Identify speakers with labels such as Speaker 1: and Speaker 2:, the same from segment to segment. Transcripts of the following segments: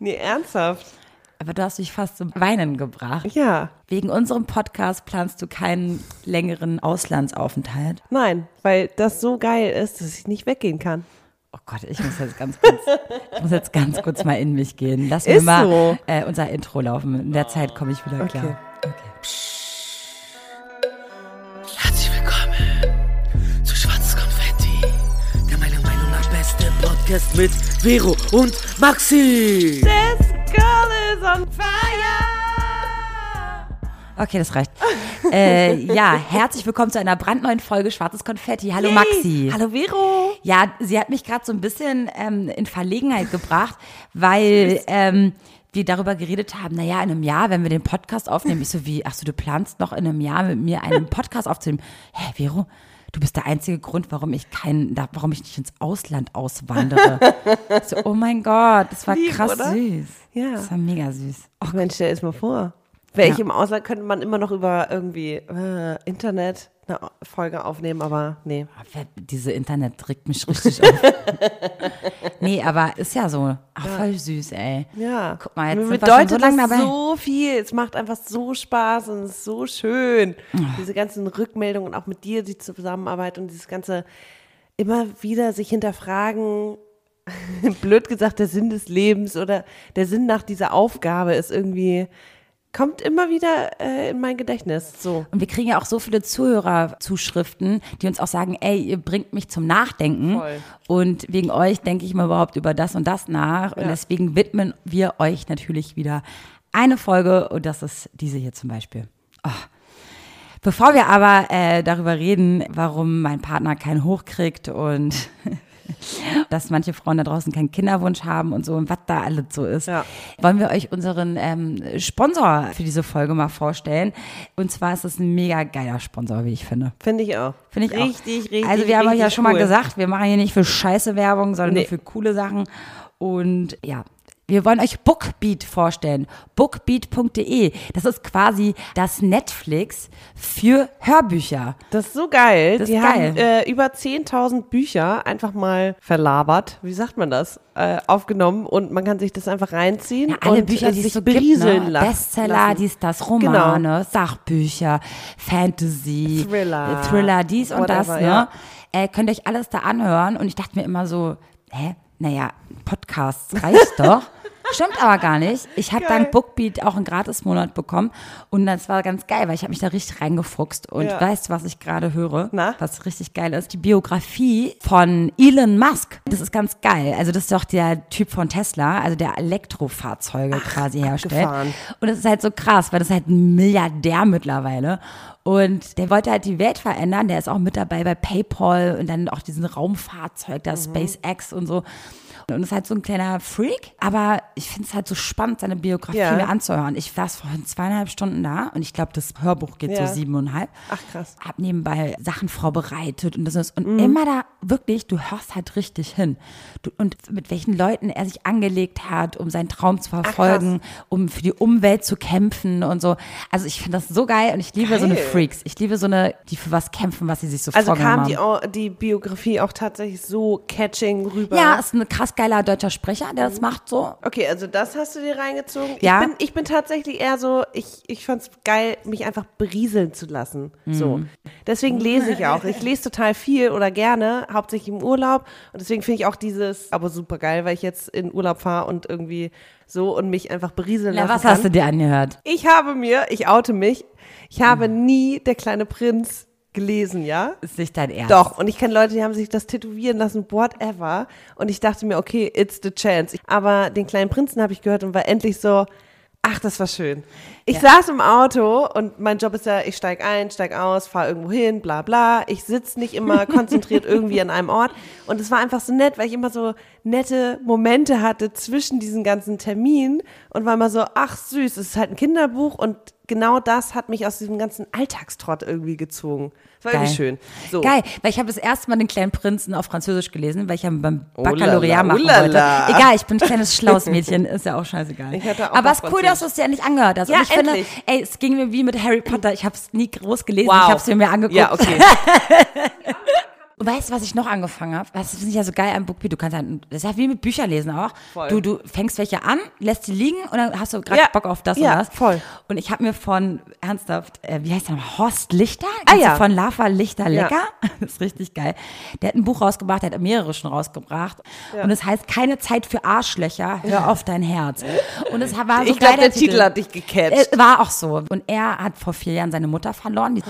Speaker 1: Nee, ernsthaft.
Speaker 2: Aber du hast dich fast zum Weinen gebracht.
Speaker 1: Ja.
Speaker 2: Wegen unserem Podcast planst du keinen längeren Auslandsaufenthalt.
Speaker 1: Nein, weil das so geil ist, dass ich nicht weggehen kann.
Speaker 2: Oh Gott, ich muss jetzt ganz kurz, ich muss jetzt ganz kurz mal in mich gehen. Lass mir
Speaker 1: Ist
Speaker 2: mal
Speaker 1: so.
Speaker 2: äh, unser Intro laufen. In der Zeit komme ich wieder klar.
Speaker 1: Okay.
Speaker 3: Podcast mit Vero und Maxi.
Speaker 1: This girl is on fire.
Speaker 2: Okay, das reicht. äh, ja, herzlich willkommen zu einer brandneuen Folge Schwarzes Konfetti. Hallo Maxi.
Speaker 1: Hallo Vero.
Speaker 2: Ja, sie hat mich gerade so ein bisschen ähm, in Verlegenheit gebracht, weil ähm, wir darüber geredet haben, naja, in einem Jahr, wenn wir den Podcast aufnehmen, ich so wie, ach so, du planst noch in einem Jahr mit mir einen Podcast aufzunehmen. Hä, Vero, du bist der einzige Grund, warum ich keinen, da- warum ich nicht ins Ausland auswandere. so, oh mein Gott, das war
Speaker 1: Lieb,
Speaker 2: krass
Speaker 1: oder?
Speaker 2: süß.
Speaker 1: Ja.
Speaker 2: Das war mega süß.
Speaker 1: Ach Mensch, stell es mal vor. Wäre ich
Speaker 2: Ja.
Speaker 1: im Ausland, könnte man immer noch über irgendwie äh, Internet eine Folge aufnehmen, aber nee.
Speaker 2: Wer- Diese Internet trägt mich richtig auf. nee, aber ist ja so. Ach, voll süß, ey.
Speaker 1: Ja.
Speaker 2: Guck mal, jetzt
Speaker 1: Mir
Speaker 2: sind wir
Speaker 1: bedeutet
Speaker 2: schon so lange
Speaker 1: das
Speaker 2: dabei.
Speaker 1: so viel. Es macht einfach so Spaß und es ist so schön.
Speaker 2: Ah.
Speaker 1: Diese ganzen Rückmeldungen, auch mit dir, die Zusammenarbeit und dieses ganze immer wieder sich hinterfragen, blöd gesagt, der Sinn des Lebens oder der Sinn nach dieser Aufgabe ist irgendwie, kommt immer wieder äh, in mein Gedächtnis. So.
Speaker 2: Und wir kriegen ja auch so viele Zuhörerzuschriften, die uns auch sagen, ey, ihr bringt mich zum Nachdenken.
Speaker 1: Voll.
Speaker 2: Und wegen euch denke ich mal überhaupt über das und das nach. Und
Speaker 1: Ja.
Speaker 2: deswegen widmen wir euch natürlich wieder eine Folge. Und das ist diese hier zum Beispiel. Oh. Bevor wir aber äh, darüber reden, warum mein Partner keinen Hoch kriegt und dass manche Frauen da draußen keinen Kinderwunsch haben und so und was da alles so ist,
Speaker 1: Ja.
Speaker 2: wollen wir euch unseren ähm, Sponsor für diese Folge mal vorstellen. Und zwar ist es ein mega geiler Sponsor, wie ich finde.
Speaker 1: Finde ich auch.
Speaker 2: Finde ich
Speaker 1: richtig,
Speaker 2: auch.
Speaker 1: richtig.
Speaker 2: Also wir haben euch ja schon mal
Speaker 1: cool.
Speaker 2: gesagt, wir machen hier nicht für scheiße Werbung, sondern
Speaker 1: Nee.
Speaker 2: nur für coole Sachen. Und ja, wir wollen euch Bookbeat vorstellen. Bookbeat.de. Das ist quasi das Netflix für Hörbücher.
Speaker 1: Das ist so geil.
Speaker 2: Das
Speaker 1: die
Speaker 2: ist
Speaker 1: haben
Speaker 2: geil.
Speaker 1: äh, über 10.000 Bücher einfach mal verlabert, wie sagt man das, äh, aufgenommen und man kann sich das einfach reinziehen
Speaker 2: Ja, alle
Speaker 1: und
Speaker 2: Bücher, die
Speaker 1: sich
Speaker 2: so gibt,
Speaker 1: berieseln
Speaker 2: ne?
Speaker 1: lassen.
Speaker 2: Bestseller, dies, das, Romane, Sachbücher, Fantasy,
Speaker 1: Thriller,
Speaker 2: Thriller, dies und das,
Speaker 1: whatever,
Speaker 2: ne?
Speaker 1: ja.
Speaker 2: Äh, könnt euch alles da anhören und ich dachte mir immer so, hä, naja, Podcasts reicht doch. Stimmt aber gar nicht. Ich habe dank Bookbeat auch einen Gratismonat bekommen und das war ganz geil, weil ich habe mich da richtig reingefuchst und
Speaker 1: Ja.
Speaker 2: weißt du, was ich gerade höre?
Speaker 1: Na?
Speaker 2: Was richtig geil ist? Die Biografie von Elon Musk. Das ist ganz geil. Also das ist doch der Typ von Tesla, also der Elektrofahrzeuge quasi herstellt.
Speaker 1: abgefahren.
Speaker 2: Und das ist halt so krass, weil das ist halt ein Milliardär mittlerweile. Und der wollte halt die Welt verändern. Der ist auch mit dabei bei PayPal und dann auch diesen Raumfahrzeug, das SpaceX und so. Und ist halt so ein kleiner Freak, aber ich finde es halt so spannend, seine Biografie
Speaker 1: Ja.
Speaker 2: mir anzuhören. Ich war vorhin zweieinhalb Stunden da und ich glaube, das Hörbuch geht
Speaker 1: Ja.
Speaker 2: so siebeneinhalb.
Speaker 1: Ach, krass.
Speaker 2: Hab nebenbei Sachen vorbereitet und das ist, und
Speaker 1: Mhm.
Speaker 2: immer da wirklich, du hörst halt richtig hin. Du, und mit welchen Leuten er sich angelegt hat, um seinen Traum zu verfolgen, um für die Umwelt zu kämpfen und so. Also ich finde das so geil und ich liebe so eine
Speaker 1: Geil.
Speaker 2: Freaks. Ich liebe so eine, die für was kämpfen, was sie sich so
Speaker 1: Also
Speaker 2: vorgenommen
Speaker 1: kam die,
Speaker 2: haben.
Speaker 1: au- die Biografie auch tatsächlich so catching rüber.
Speaker 2: Ja, ist ein krass geiler deutscher Sprecher, der
Speaker 1: Mhm.
Speaker 2: das macht so.
Speaker 1: Okay, also das hast du dir reingezogen.
Speaker 2: Ja.
Speaker 1: Ich bin, ich bin tatsächlich eher so, ich, ich fand's geil, mich einfach berieseln zu lassen. So.
Speaker 2: Mhm.
Speaker 1: Deswegen lese ich auch. Ich lese total viel oder gerne, hauptsächlich im Urlaub. Und deswegen finde ich auch dieses aber super geil, weil ich jetzt in Urlaub fahre und irgendwie so und mich einfach berieseln
Speaker 2: Na,
Speaker 1: lassen
Speaker 2: was
Speaker 1: kann.
Speaker 2: hast du dir angehört?
Speaker 1: Ich habe mir, ich oute mich, ich habe
Speaker 2: Mhm.
Speaker 1: nie Der kleine Prinz gelesen, ja?
Speaker 2: Ist nicht dein Ernst?
Speaker 1: Doch, und ich kenne Leute, die haben sich das tätowieren lassen, whatever. Und ich dachte mir, okay, it's the chance. Aber den kleinen Prinzen habe ich gehört und war endlich so, ach, das war schön. Ich saß im Auto und mein Job ist ja, ich steig ein, steig aus, fahre irgendwo hin, bla bla. Ich sitze nicht immer konzentriert irgendwie an einem Ort. Und es war einfach so nett, weil ich immer so nette Momente hatte zwischen diesen ganzen Terminen und war immer so, ach süß, es ist halt ein Kinderbuch und genau das hat mich aus diesem ganzen Alltagstrott irgendwie gezogen. Es war irgendwie schön. So.
Speaker 2: Geil, weil ich habe das erste Mal den kleinen Prinzen auf Französisch gelesen, weil ich ja beim
Speaker 1: Oh la
Speaker 2: Baccalaureat
Speaker 1: la,
Speaker 2: machen
Speaker 1: oh
Speaker 2: wollte. Egal, ich bin ein kleines schlaues Mädchen, ist ja auch scheißegal.
Speaker 1: Ich hatte auch
Speaker 2: Aber es ist cool, dass du es dir endlich angehört hast.
Speaker 1: Ja,
Speaker 2: Und ich finde,
Speaker 1: endlich.
Speaker 2: ey, es ging mir wie mit Harry Potter. Ich habe es nie groß gelesen,
Speaker 1: Wow.
Speaker 2: ich habe es mir mehr angeguckt.
Speaker 1: Ja, okay.
Speaker 2: Und weißt du, was ich noch angefangen habe? Das finde ich ja so geil am Bookbeat. Du kannst ja, das ist ja wie mit Bücherlesen auch.
Speaker 1: Voll.
Speaker 2: Du, du fängst welche an, lässt die liegen und dann hast du gerade
Speaker 1: Ja.
Speaker 2: Bock auf das
Speaker 1: Ja,
Speaker 2: und das.
Speaker 1: voll.
Speaker 2: Und ich habe mir von, ernsthaft, äh, wie heißt der nochmal? Horst Lichter?
Speaker 1: Ah, ja.
Speaker 2: Von Lava Lichter
Speaker 1: Ja.
Speaker 2: Lecker. Das ist richtig geil. Der hat ein Buch rausgebracht, der hat mehrere schon rausgebracht. Und es heißt Keine Zeit für Arschlöcher, hör auf dein Herz. Und es war so
Speaker 1: Ich glaube, der Titel hat dich gecatcht.
Speaker 2: äh, war auch so. Und er hat vor vier Jahren seine Mutter verloren. Die,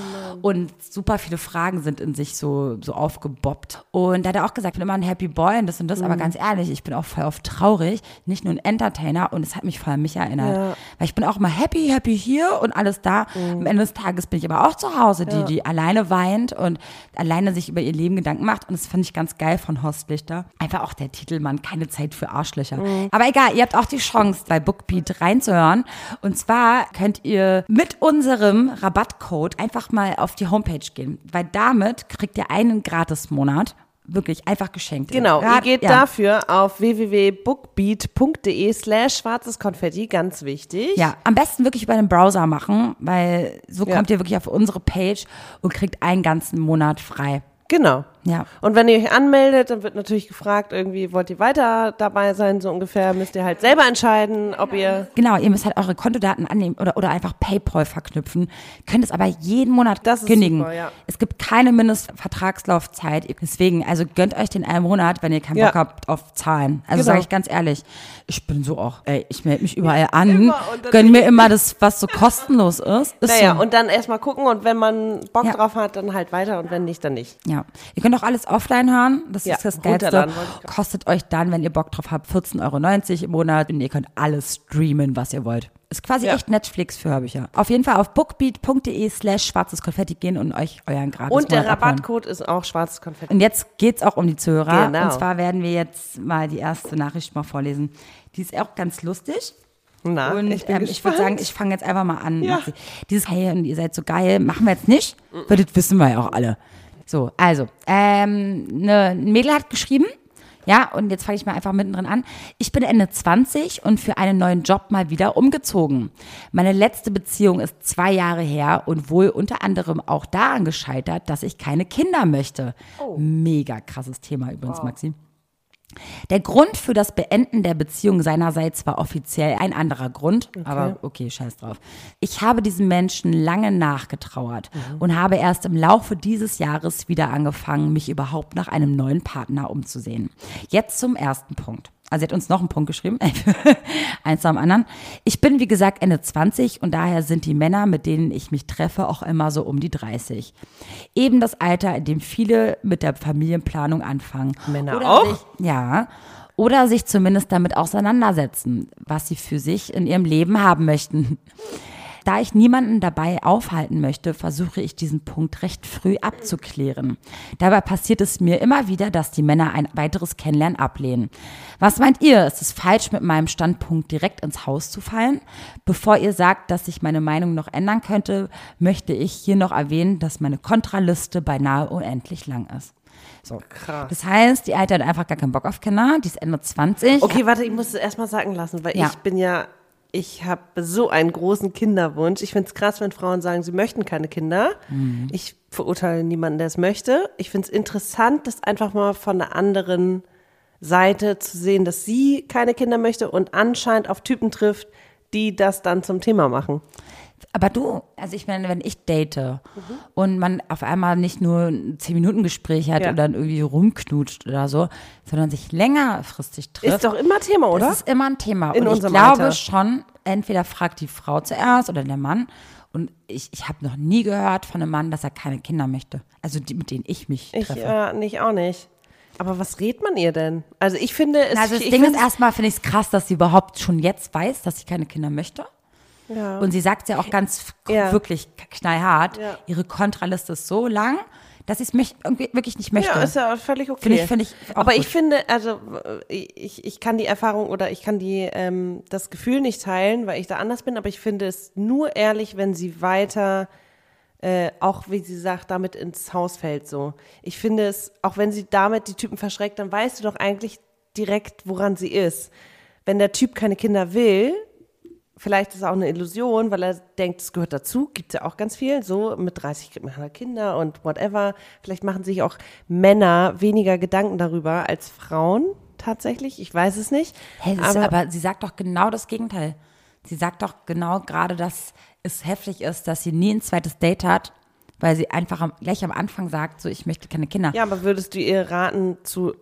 Speaker 2: und super viele Fragen sind in sich so, so aufgeboppt. Und da hat er auch gesagt, ich bin immer ein Happy Boy und das und das. Aber ganz ehrlich, ich bin auch voll oft traurig. Nicht nur ein Entertainer. Und es hat mich voll an mich erinnert. Weil ich bin auch immer happy, happy hier und alles da. Am Ende des Tages bin ich aber auch zu Hause, die, die alleine weint und alleine sich über ihr Leben Gedanken macht. Und das fand ich ganz geil von Horst Lichter. Einfach auch der Titel, Mann, keine Zeit für Arschlöcher. Aber egal, ihr habt auch die Chance, bei Bookbeat reinzuhören. Und zwar könnt ihr mit unserem Rabattcode einfach mal auf die Homepage gehen, weil damit kriegt ihr einen Gratis-Monat. Wirklich einfach geschenkt.
Speaker 1: Genau,
Speaker 2: Ja,
Speaker 1: ihr geht
Speaker 2: ja.
Speaker 1: dafür auf www.bookbeat.de slash schwarzes Konfetti, ganz wichtig.
Speaker 2: Ja, am besten wirklich über den Browser machen, weil so
Speaker 1: Ja.
Speaker 2: kommt ihr wirklich auf unsere Page und kriegt einen ganzen Monat frei.
Speaker 1: Genau.
Speaker 2: Ja.
Speaker 1: Und wenn ihr euch anmeldet, dann wird natürlich gefragt, irgendwie wollt ihr weiter dabei sein, so ungefähr, müsst ihr halt selber entscheiden, ob ihr
Speaker 2: Genau, ihr müsst halt eure Kontodaten annehmen oder, oder einfach PayPal verknüpfen. Könnt es aber jeden Monat
Speaker 1: Das ist
Speaker 2: kündigen.
Speaker 1: super, ja.
Speaker 2: Es gibt keine Mindestvertragslaufzeit. Deswegen, also gönnt euch den einen Monat, wenn ihr keinen
Speaker 1: Ja.
Speaker 2: Bock habt auf Zahlen. Also
Speaker 1: Genau.
Speaker 2: sage ich ganz ehrlich, ich bin so auch, ey, ich melde mich überall an,
Speaker 1: Immer
Speaker 2: gönn mir immer das, was so kostenlos ist. ist
Speaker 1: Naja,
Speaker 2: so.
Speaker 1: und dann erstmal gucken und wenn man Bock
Speaker 2: Ja.
Speaker 1: drauf hat, dann halt weiter und wenn nicht, dann nicht.
Speaker 2: Ja, ihr könnt auch alles offline hören. Das
Speaker 1: Ja,
Speaker 2: ist das Geilste. Kostet euch dann, wenn ihr Bock drauf habt, 14,90 Euro im Monat und ihr könnt alles streamen, was ihr wollt. Ist quasi
Speaker 1: Ja.
Speaker 2: echt Netflix für Hörbücher. Auf jeden Fall auf bookbeat.de slash schwarzes Konfetti gehen und euch euren gratis
Speaker 1: Und der
Speaker 2: Monat abholen.
Speaker 1: Rabattcode ist auch schwarzes Konfetti.
Speaker 2: Und jetzt geht's auch um die Zuhörer.
Speaker 1: Genau.
Speaker 2: Und zwar werden wir jetzt mal die erste Nachricht mal vorlesen. Die ist auch ganz lustig.
Speaker 1: Na,
Speaker 2: Und
Speaker 1: ich
Speaker 2: ähm, ich würde sagen, ich fange jetzt einfach mal an.
Speaker 1: Ja.
Speaker 2: Dieses Hey und ihr seid so geil, machen wir jetzt nicht, weil das wissen wir ja auch alle. So, also, ähm, ne, ein Mädel hat geschrieben, ja, und jetzt fange ich mal einfach mittendrin an. Ich bin Ende 20 und für einen neuen Job mal wieder umgezogen. Meine letzte Beziehung ist zwei Jahre her und wohl unter anderem auch daran gescheitert, dass ich keine Kinder möchte. Mega krasses Thema übrigens, Maxi. Der Grund für das Beenden der Beziehung seinerseits war offiziell ein anderer Grund, aber okay, scheiß drauf. Ich habe diesem Menschen lange nachgetrauert und habe erst im Laufe dieses Jahres wieder angefangen, mich überhaupt nach einem neuen Partner umzusehen. Jetzt zum ersten Punkt. Also sie hat uns noch einen Punkt geschrieben, eins nach dem anderen. Ich bin, wie gesagt, Ende 20 und daher sind die Männer, mit denen ich mich treffe, auch immer so um die 30. Eben das Alter, in dem viele mit der Familienplanung anfangen.
Speaker 1: Männer
Speaker 2: Oder
Speaker 1: auch?
Speaker 2: Sich, ja. Oder sich zumindest damit auseinandersetzen, was sie für sich in ihrem Leben haben möchten. Da ich niemanden dabei aufhalten möchte, versuche ich diesen Punkt recht früh abzuklären. Dabei passiert es mir immer wieder, dass die Männer ein weiteres Kennenlernen ablehnen. Was meint ihr? Ist es falsch, mit meinem Standpunkt direkt ins Haus zu fallen? Bevor ihr sagt, dass sich meine Meinung noch ändern könnte, möchte ich hier noch erwähnen, dass meine Kontraliste beinahe unendlich lang ist. So.
Speaker 1: Krass.
Speaker 2: Das heißt, die Alte hat einfach gar keinen Bock auf Kinder, die ist Ende 20.
Speaker 1: Okay, warte, ich muss es erstmal sagen lassen, weil
Speaker 2: Ja.
Speaker 1: ich bin ja, ich habe so einen großen Kinderwunsch. Ich finde es krass, wenn Frauen sagen, sie möchten keine Kinder.
Speaker 2: Mhm.
Speaker 1: Ich verurteile niemanden, der es möchte. Ich finde es interessant, das einfach mal von der anderen Seite zu sehen, dass sie keine Kinder möchte und anscheinend auf Typen trifft, die das dann zum Thema machen.
Speaker 2: Aber du, also ich meine, wenn ich date und man auf einmal nicht nur ein 10-Minuten-Gespräch hat
Speaker 1: Ja.
Speaker 2: oder dann irgendwie rumknutscht oder so, sondern sich längerfristig trifft.
Speaker 1: Ist doch immer Thema, oder?
Speaker 2: Das ist immer ein Thema.
Speaker 1: In
Speaker 2: und ich glaube
Speaker 1: Alter.
Speaker 2: schon, entweder fragt die Frau zuerst oder der Mann. Und ich, ich habe noch nie gehört von einem Mann, dass er keine Kinder möchte. Also die, mit denen ich mich
Speaker 1: Ich
Speaker 2: treffe.
Speaker 1: äh, nicht auch nicht. Aber was rät man ihr denn? Also ich finde es.
Speaker 2: also das
Speaker 1: ich
Speaker 2: Ding ist
Speaker 1: find's-
Speaker 2: erstmal, finde ich es krass, dass sie überhaupt schon jetzt weiß, dass sie keine Kinder möchte.
Speaker 1: Ja.
Speaker 2: Und sie sagt ja auch ganz
Speaker 1: Ja.
Speaker 2: wirklich knallhart,
Speaker 1: Ja.
Speaker 2: ihre Kontraliste ist so lang, dass sie es wirklich nicht möchte.
Speaker 1: Ja, ist ja völlig okay.
Speaker 2: Finde ich- finde ich
Speaker 1: Aber ich
Speaker 2: gut.
Speaker 1: finde, also äh, ich, ich kann die Erfahrung oder ich kann die ähm, das Gefühl nicht teilen, weil ich da anders bin, aber ich finde es nur ehrlich, wenn sie weiter äh, auch wie sie sagt, damit ins Haus fällt so. Ich finde es, auch wenn sie damit die Typen verschreckt, dann weißt du doch eigentlich direkt, woran sie ist. Wenn der Typ keine Kinder will, vielleicht ist es auch eine Illusion, weil er denkt, es gehört dazu, gibt es ja auch ganz viel, so mit 30 kriegt man Kinder und whatever. Vielleicht machen sich auch Männer weniger Gedanken darüber als Frauen tatsächlich, ich weiß es nicht.
Speaker 2: Hey, aber, aber sie sagt doch genau das Gegenteil. Sie sagt doch genau gerade, dass es heftig ist, dass sie nie ein zweites Date hat, weil sie einfach am, gleich am Anfang sagt, so ich möchte keine Kinder.
Speaker 1: Ja, aber würdest du ihr raten, zu,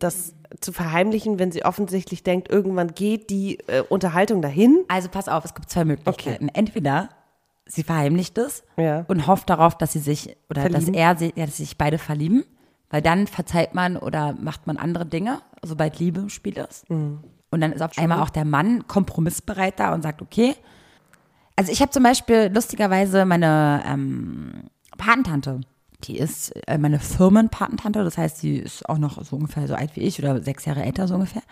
Speaker 1: das zu verheimlichen, wenn sie offensichtlich denkt, irgendwann geht die äh, Unterhaltung dahin?
Speaker 2: Also pass auf, es gibt zwei Möglichkeiten. Okay. Entweder sie verheimlicht es
Speaker 1: ja.
Speaker 2: und hofft darauf, dass sie sich oder verlieben. dass er sie, ja, dass sich beide verlieben, weil dann verzeiht man oder macht man andere Dinge, sobald Liebe im Spiel ist. Mhm. Und dann ist auf einmal auch der Mann kompromissbereit da und sagt, okay. Also ich habe zum Beispiel lustigerweise meine ähm, Patentante, die ist äh, meine Firmenpatentante, das heißt, sie ist auch noch so ungefähr so alt wie ich oder sechs Jahre älter so ungefähr.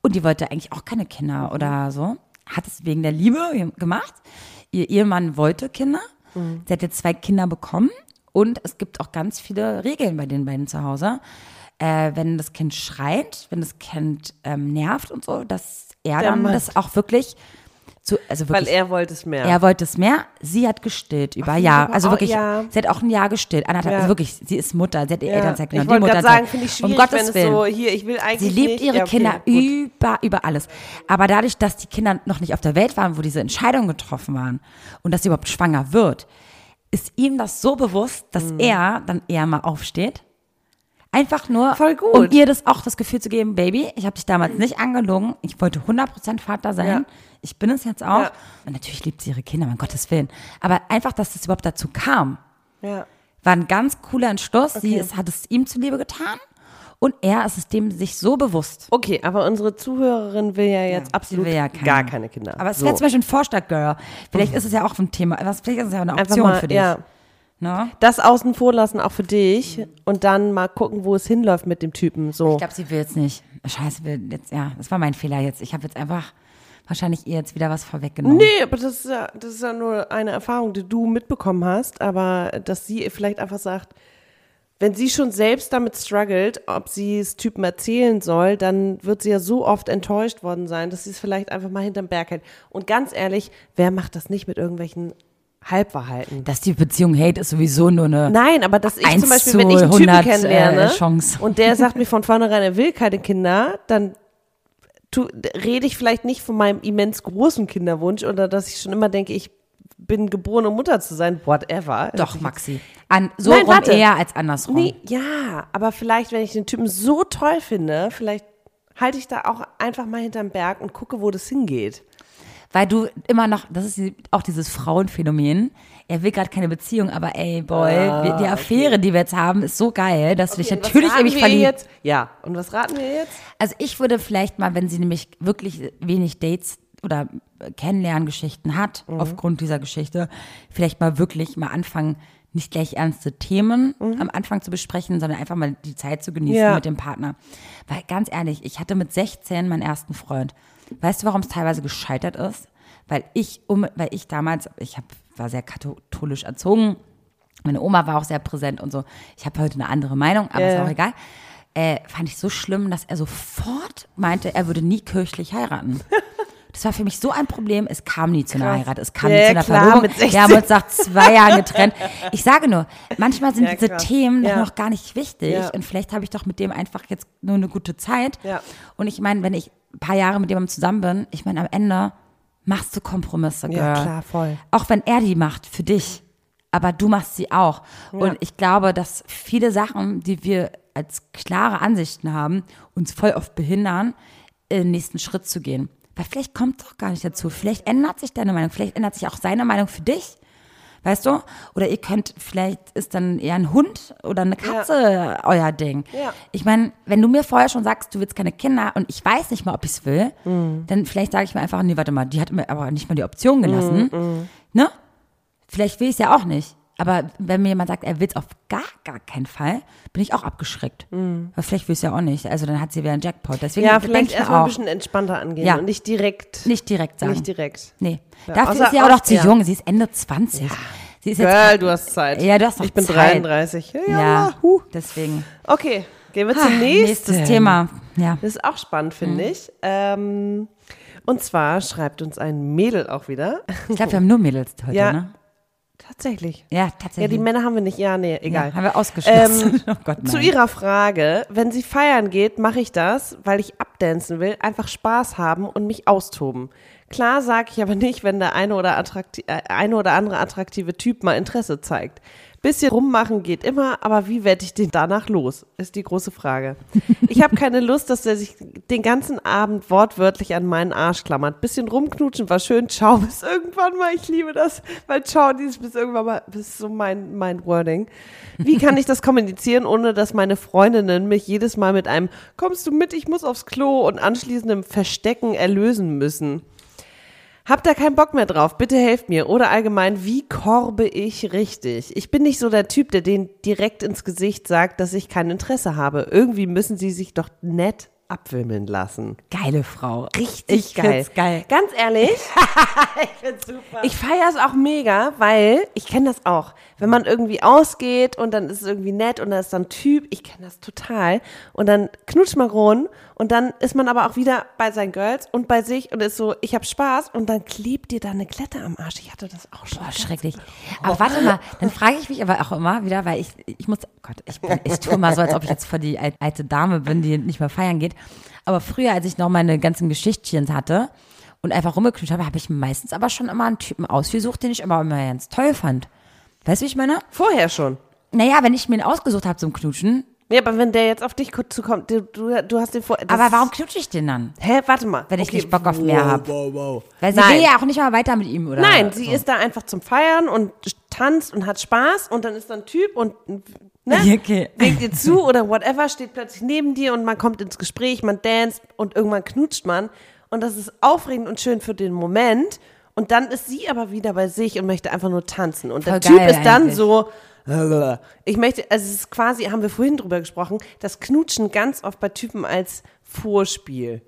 Speaker 2: Und die wollte eigentlich auch keine Kinder oder so. Hat es wegen der Liebe gemacht. Ihr Ehemann wollte Kinder. Mhm. Sie hat jetzt zwei Kinder bekommen. Und es gibt auch ganz viele Regeln bei den beiden zu Hause äh, wenn das Kind schreit, wenn das Kind ähm, nervt und so, dass er Der dann Mann. das auch wirklich zu, also wirklich,
Speaker 1: Weil er wollte es mehr.
Speaker 2: Er wollte es mehr. Sie hat gestillt über Ach, Jahr. Also wirklich, ja. sie hat auch ein Jahr gestillt. Anderthalb, ja. also wirklich, sie ist Mutter. Sie hat ihr ja. Elternzeit genommen.
Speaker 1: Ich wollte sagen, finde ich schwierig, um Gottes wenn Willen. so, hier, ich will eigentlich
Speaker 2: Sie liebt ihre ja, okay, Kinder gut. über, über alles. Aber dadurch, dass die Kinder noch nicht auf der Welt waren, wo diese Entscheidungen getroffen waren und dass sie überhaupt schwanger wird, ist ihm das so bewusst, dass mhm. er dann eher mal aufsteht Einfach nur, um ihr das auch das Gefühl zu geben, Baby, ich habe dich damals nicht angelogen, ich wollte 100% Vater sein, ja. ich bin es jetzt auch. Ja. Und natürlich liebt sie ihre Kinder, mein Gottes Willen. Aber einfach, dass es überhaupt dazu kam,
Speaker 1: ja.
Speaker 2: war ein ganz cooler Entschluss. Okay. Sie ist, hat es ihm zuliebe getan und er ist es dem sich so bewusst.
Speaker 1: Okay, aber unsere Zuhörerin will ja jetzt ja, absolut ja keine. gar keine Kinder.
Speaker 2: Aber es so. wäre zum Beispiel ein Vorstadt-Girl. Vielleicht ist es ja auch ein Thema, vielleicht ist es ja eine Option mal, für dich. Ja.
Speaker 1: Ne? Das außen vor lassen, auch für dich. Und dann mal gucken, wo es hinläuft mit dem Typen. So.
Speaker 2: Ich glaube, sie will jetzt nicht. Scheiße, will jetzt, ja, das war mein Fehler jetzt. Ich habe jetzt einfach wahrscheinlich ihr jetzt wieder was vorweggenommen.
Speaker 1: Nee, aber das ist, ja, das ist ja nur eine Erfahrung, die du mitbekommen hast. Aber dass sie vielleicht einfach sagt, wenn sie schon selbst damit struggelt, ob sie es Typen erzählen soll, dann wird sie ja so oft enttäuscht worden sein, dass sie es vielleicht einfach mal hinterm Berg hält. Und ganz ehrlich, wer macht das nicht mit irgendwelchen Halbwahrheiten.
Speaker 2: Dass die Beziehung hate ist sowieso nur eine.
Speaker 1: Nein, aber dass ich zum Beispiel, wenn ich einen Typen äh, kennenlerne äh, und der sagt mir von vornherein, er will keine Kinder, dann tu, rede ich vielleicht nicht von meinem immens großen Kinderwunsch oder dass ich schon immer denke, ich bin geborene Mutter zu sein, whatever.
Speaker 2: Doch, Maxi. An, so Nein, rum warte. eher als andersrum. Nee,
Speaker 1: ja, aber vielleicht, wenn ich den Typen so toll finde, vielleicht halte ich da auch einfach mal hinterm Berg und gucke, wo das hingeht
Speaker 2: weil du immer noch, das ist auch dieses Frauenphänomen. Er will gerade keine Beziehung, aber ey, Boy, ah, die Affäre, okay. die wir jetzt haben, ist so geil, dass okay, du dich natürlich irgendwie verliebst.
Speaker 1: Ja, und was raten wir jetzt?
Speaker 2: Also ich würde vielleicht mal, wenn sie nämlich wirklich wenig Dates oder Kennenlerngeschichten hat, mhm. aufgrund dieser Geschichte, vielleicht mal wirklich mal anfangen, nicht gleich ernste Themen mhm. am Anfang zu besprechen, sondern einfach mal die Zeit zu genießen ja. mit dem Partner. Weil ganz ehrlich, ich hatte mit 16 meinen ersten Freund. Weißt du, warum es teilweise gescheitert ist? Weil ich, um, weil ich damals, ich hab, war sehr katholisch erzogen, meine Oma war auch sehr präsent und so. Ich habe heute eine andere Meinung, aber yeah. ist auch egal. Äh, fand ich so schlimm, dass er sofort meinte, er würde nie kirchlich heiraten. Das war für mich so ein Problem. Es kam nie zu einer Heirat, es kam ja, nie zu einer klar, Verlobung. Wir haben uns nach zwei Jahren getrennt. Ich sage nur, manchmal sind ja, diese klar. Themen ja. noch gar nicht wichtig und vielleicht habe ich doch mit dem einfach jetzt nur eine gute Zeit. Und ich meine, wenn ich ein paar Jahre mit jemandem zusammen bin, ich meine, am Ende machst du Kompromisse, Girl.
Speaker 1: Ja, klar, voll.
Speaker 2: Auch wenn er die macht für dich, aber du machst sie auch. Ja. Und ich glaube, dass viele Sachen, die wir als klare Ansichten haben, uns voll oft behindern, den nächsten Schritt zu gehen. Weil vielleicht kommt es doch gar nicht dazu. Vielleicht ändert sich deine Meinung, vielleicht ändert sich auch seine Meinung für dich. Weißt du? Oder ihr könnt, vielleicht ist dann eher ein Hund oder eine Katze ja. euer Ding. Ja. Ich meine, wenn du mir vorher schon sagst, du willst keine Kinder und ich weiß nicht mal, ob ich es will, mhm. dann vielleicht sage ich mir einfach, nee, warte mal, die hat mir aber nicht mal die Option gelassen. Mhm. mhm. Ne? Vielleicht will ich es ja auch nicht. Aber wenn mir jemand sagt, er will es auf gar, gar keinen Fall, bin ich auch abgeschreckt. Mhm. Weil vielleicht will es ja auch nicht. Also dann hat sie wieder einen Jackpot. Deswegen
Speaker 1: ja, vielleicht erstmal ein bisschen entspannter angehen ja. und nicht direkt.
Speaker 2: Nicht direkt sagen.
Speaker 1: Nicht direkt.
Speaker 2: Nee. Ja, Dafür ist sie auch noch zu ja. jung. Sie ist Ende 20. Ja. Sie ist
Speaker 1: Girl, jetzt, du hast Zeit.
Speaker 2: Ja, du hast noch
Speaker 1: Ich bin
Speaker 2: Zeit.
Speaker 1: 33.
Speaker 2: Ja, ja huh. deswegen.
Speaker 1: Okay, gehen wir zum nächsten.
Speaker 2: Nächstes Thema. Ja.
Speaker 1: Das ist auch spannend, finde mhm. ich. Ähm, Und zwar schreibt uns ein Mädel auch wieder.
Speaker 2: Ich glaube, wir haben nur Mädels heute,
Speaker 1: Ja.
Speaker 2: ne?
Speaker 1: Tatsächlich.
Speaker 2: Ja,
Speaker 1: Ja,
Speaker 2: tatsächlich.
Speaker 1: die Männer haben wir nicht. Ja, nee, egal.
Speaker 2: Ja, haben wir ausgeschlossen.
Speaker 1: Ähm,
Speaker 2: oh Gott.
Speaker 1: Zu ihrer Frage, wenn sie feiern geht, mache ich das, weil ich abdancen will, einfach Spaß haben und mich austoben. Klar sage ich aber nicht, wenn der eine oder, äh, eine oder andere attraktive Typ mal Interesse zeigt. Bisschen rummachen geht immer, aber wie werde ich den danach los? Ist die große Frage. Ich habe keine Lust, dass er sich den ganzen Abend wortwörtlich an meinen Arsch klammert. Bisschen rumknutschen war schön. Ciao, bis irgendwann mal. Ich liebe das, weil ciao, dieses bis irgendwann mal, ist so mein, mein Wording. Wie kann ich das kommunizieren, ohne dass meine Freundinnen mich jedes Mal mit einem Kommst du mit, ich muss aufs Klo und anschließendem Verstecken erlösen müssen? Hab da keinen Bock mehr drauf, bitte helft mir. Oder allgemein, wie korbe ich richtig? Ich bin nicht so der Typ, der den direkt ins Gesicht sagt, dass ich kein Interesse habe. Irgendwie müssen sie sich doch nett abwimmeln lassen.
Speaker 2: Geile Frau.
Speaker 1: Richtig
Speaker 2: ich
Speaker 1: geil.
Speaker 2: Find's geil.
Speaker 1: Ganz ehrlich,
Speaker 2: Ich find's super.
Speaker 1: ich feiere es auch mega, weil ich kenne das auch. Wenn man irgendwie ausgeht und dann ist es irgendwie nett und da ist dann ein Typ, ich kenne das total. Und dann knutscht man rum und dann ist man aber auch wieder bei seinen Girls und bei sich und ist so, ich habe Spaß und dann klebt dir da eine Klette am Arsch. Ich hatte das auch schon.
Speaker 2: Boah, schrecklich. Aber warte mal, dann frage ich mich aber auch immer wieder, weil ich, ich muss, oh Gott, ich, bin, ich tue mal so, als ob ich jetzt vor die al- alte Dame bin, die nicht mehr feiern geht. Aber früher, als ich noch meine ganzen Geschichtchen hatte und einfach rumgeknutscht habe, habe ich meistens aber schon immer einen Typen ausgesucht, den ich immer, immer ganz toll fand. Weißt du, wie ich meine?
Speaker 1: Vorher schon.
Speaker 2: Naja, wenn ich mir ihn ausgesucht habe zum Knutschen,
Speaker 1: Ja, aber wenn der jetzt auf dich kurz zukommt, du, du, du hast den vor.
Speaker 2: aber warum knutsche ich den dann?
Speaker 1: Hä, warte mal.
Speaker 2: Wenn ich
Speaker 1: Okay,
Speaker 2: nicht Bock auf mehr habe.
Speaker 3: Wow, wow.
Speaker 2: Weil sie
Speaker 1: Nein.
Speaker 2: will ja auch nicht mal weiter mit ihm, oder?
Speaker 1: Nein, sie
Speaker 2: so.
Speaker 1: ist da einfach zum Feiern und tanzt und hat Spaß und dann ist da ein Typ und ne,
Speaker 2: Okay.
Speaker 1: winkt dir zu oder whatever, steht plötzlich neben dir und man kommt ins Gespräch, man danst und irgendwann knutscht man und das ist aufregend und schön für den Moment und dann ist sie aber wieder bei sich und möchte einfach nur tanzen und der
Speaker 2: Voll
Speaker 1: Typ
Speaker 2: geil
Speaker 1: ist dann
Speaker 2: eigentlich.
Speaker 1: so ich möchte, also es ist quasi, haben wir vorhin drüber gesprochen, dass Knutschen ganz oft bei Typen als Vorspiel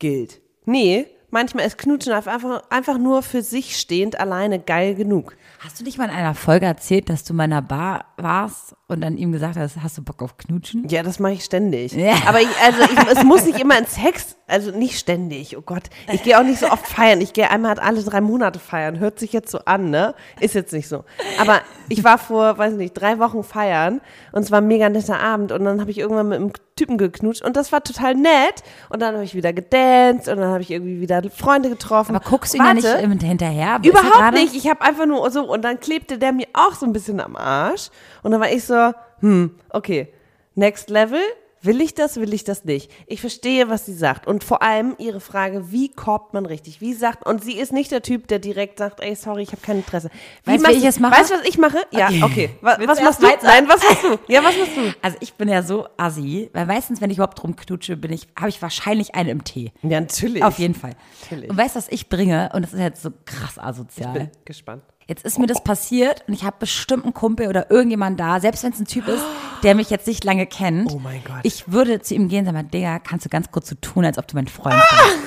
Speaker 1: gilt. Nee, manchmal ist Knutschen einfach, einfach nur für sich stehend alleine geil genug.
Speaker 2: Hast du nicht mal in einer Folge erzählt, dass du in meiner Bar warst und dann ihm gesagt hast, hast du Bock auf Knutschen?
Speaker 1: Ja, das mache ich ständig.
Speaker 2: Ja.
Speaker 1: Aber ich, also ich, es muss nicht immer ins Sex, also nicht ständig, oh Gott. Ich gehe auch nicht so oft feiern. Ich gehe einmal alle drei Monate feiern. Hört sich jetzt so an, ne? Ist jetzt nicht so. Aber ich war vor, weiß nicht, drei Wochen feiern und es war ein mega netter Abend und dann habe ich irgendwann mit einem Typen geknutscht und das war total nett und dann habe ich wieder gedanced und dann habe ich irgendwie wieder Freunde getroffen.
Speaker 2: Aber guckst du ihn ja nicht hinterher? Er
Speaker 1: Überhaupt nicht. Ich habe einfach nur so und dann klebte der mir auch so ein bisschen am Arsch und dann war ich so, hm, okay, next level. Will ich das, will ich das nicht? Ich verstehe, was sie sagt. Und vor allem ihre Frage, wie korbt man richtig? Wie sagt, und sie ist nicht der Typ, der direkt sagt, ey, sorry, ich habe kein Interesse. Wie
Speaker 2: Weißt du, ich
Speaker 1: du-
Speaker 2: es mache?
Speaker 1: Weißt du, was ich mache? Ja,
Speaker 2: Okay.
Speaker 1: okay. Was
Speaker 2: du
Speaker 1: machst du?
Speaker 2: weiter?
Speaker 1: Nein, was machst du? Ja, was machst du?
Speaker 2: Also ich bin ja so assi, weil meistens, wenn ich überhaupt rumknutsche, bin ich, habe ich wahrscheinlich einen im Tee.
Speaker 1: Ja, natürlich.
Speaker 2: Auf jeden Fall.
Speaker 1: Natürlich.
Speaker 2: Und weißt du, was ich bringe? Und das ist jetzt so krass asozial.
Speaker 1: Bin gespannt.
Speaker 2: Jetzt ist mir das passiert und ich habe bestimmt einen Kumpel oder irgendjemand da, selbst wenn es ein Typ ist, der mich jetzt nicht lange kennt.
Speaker 1: Oh mein Gott.
Speaker 2: Ich würde zu ihm gehen und sagen, Digga, kannst du ganz kurz so tun, als ob du mein Freund bist.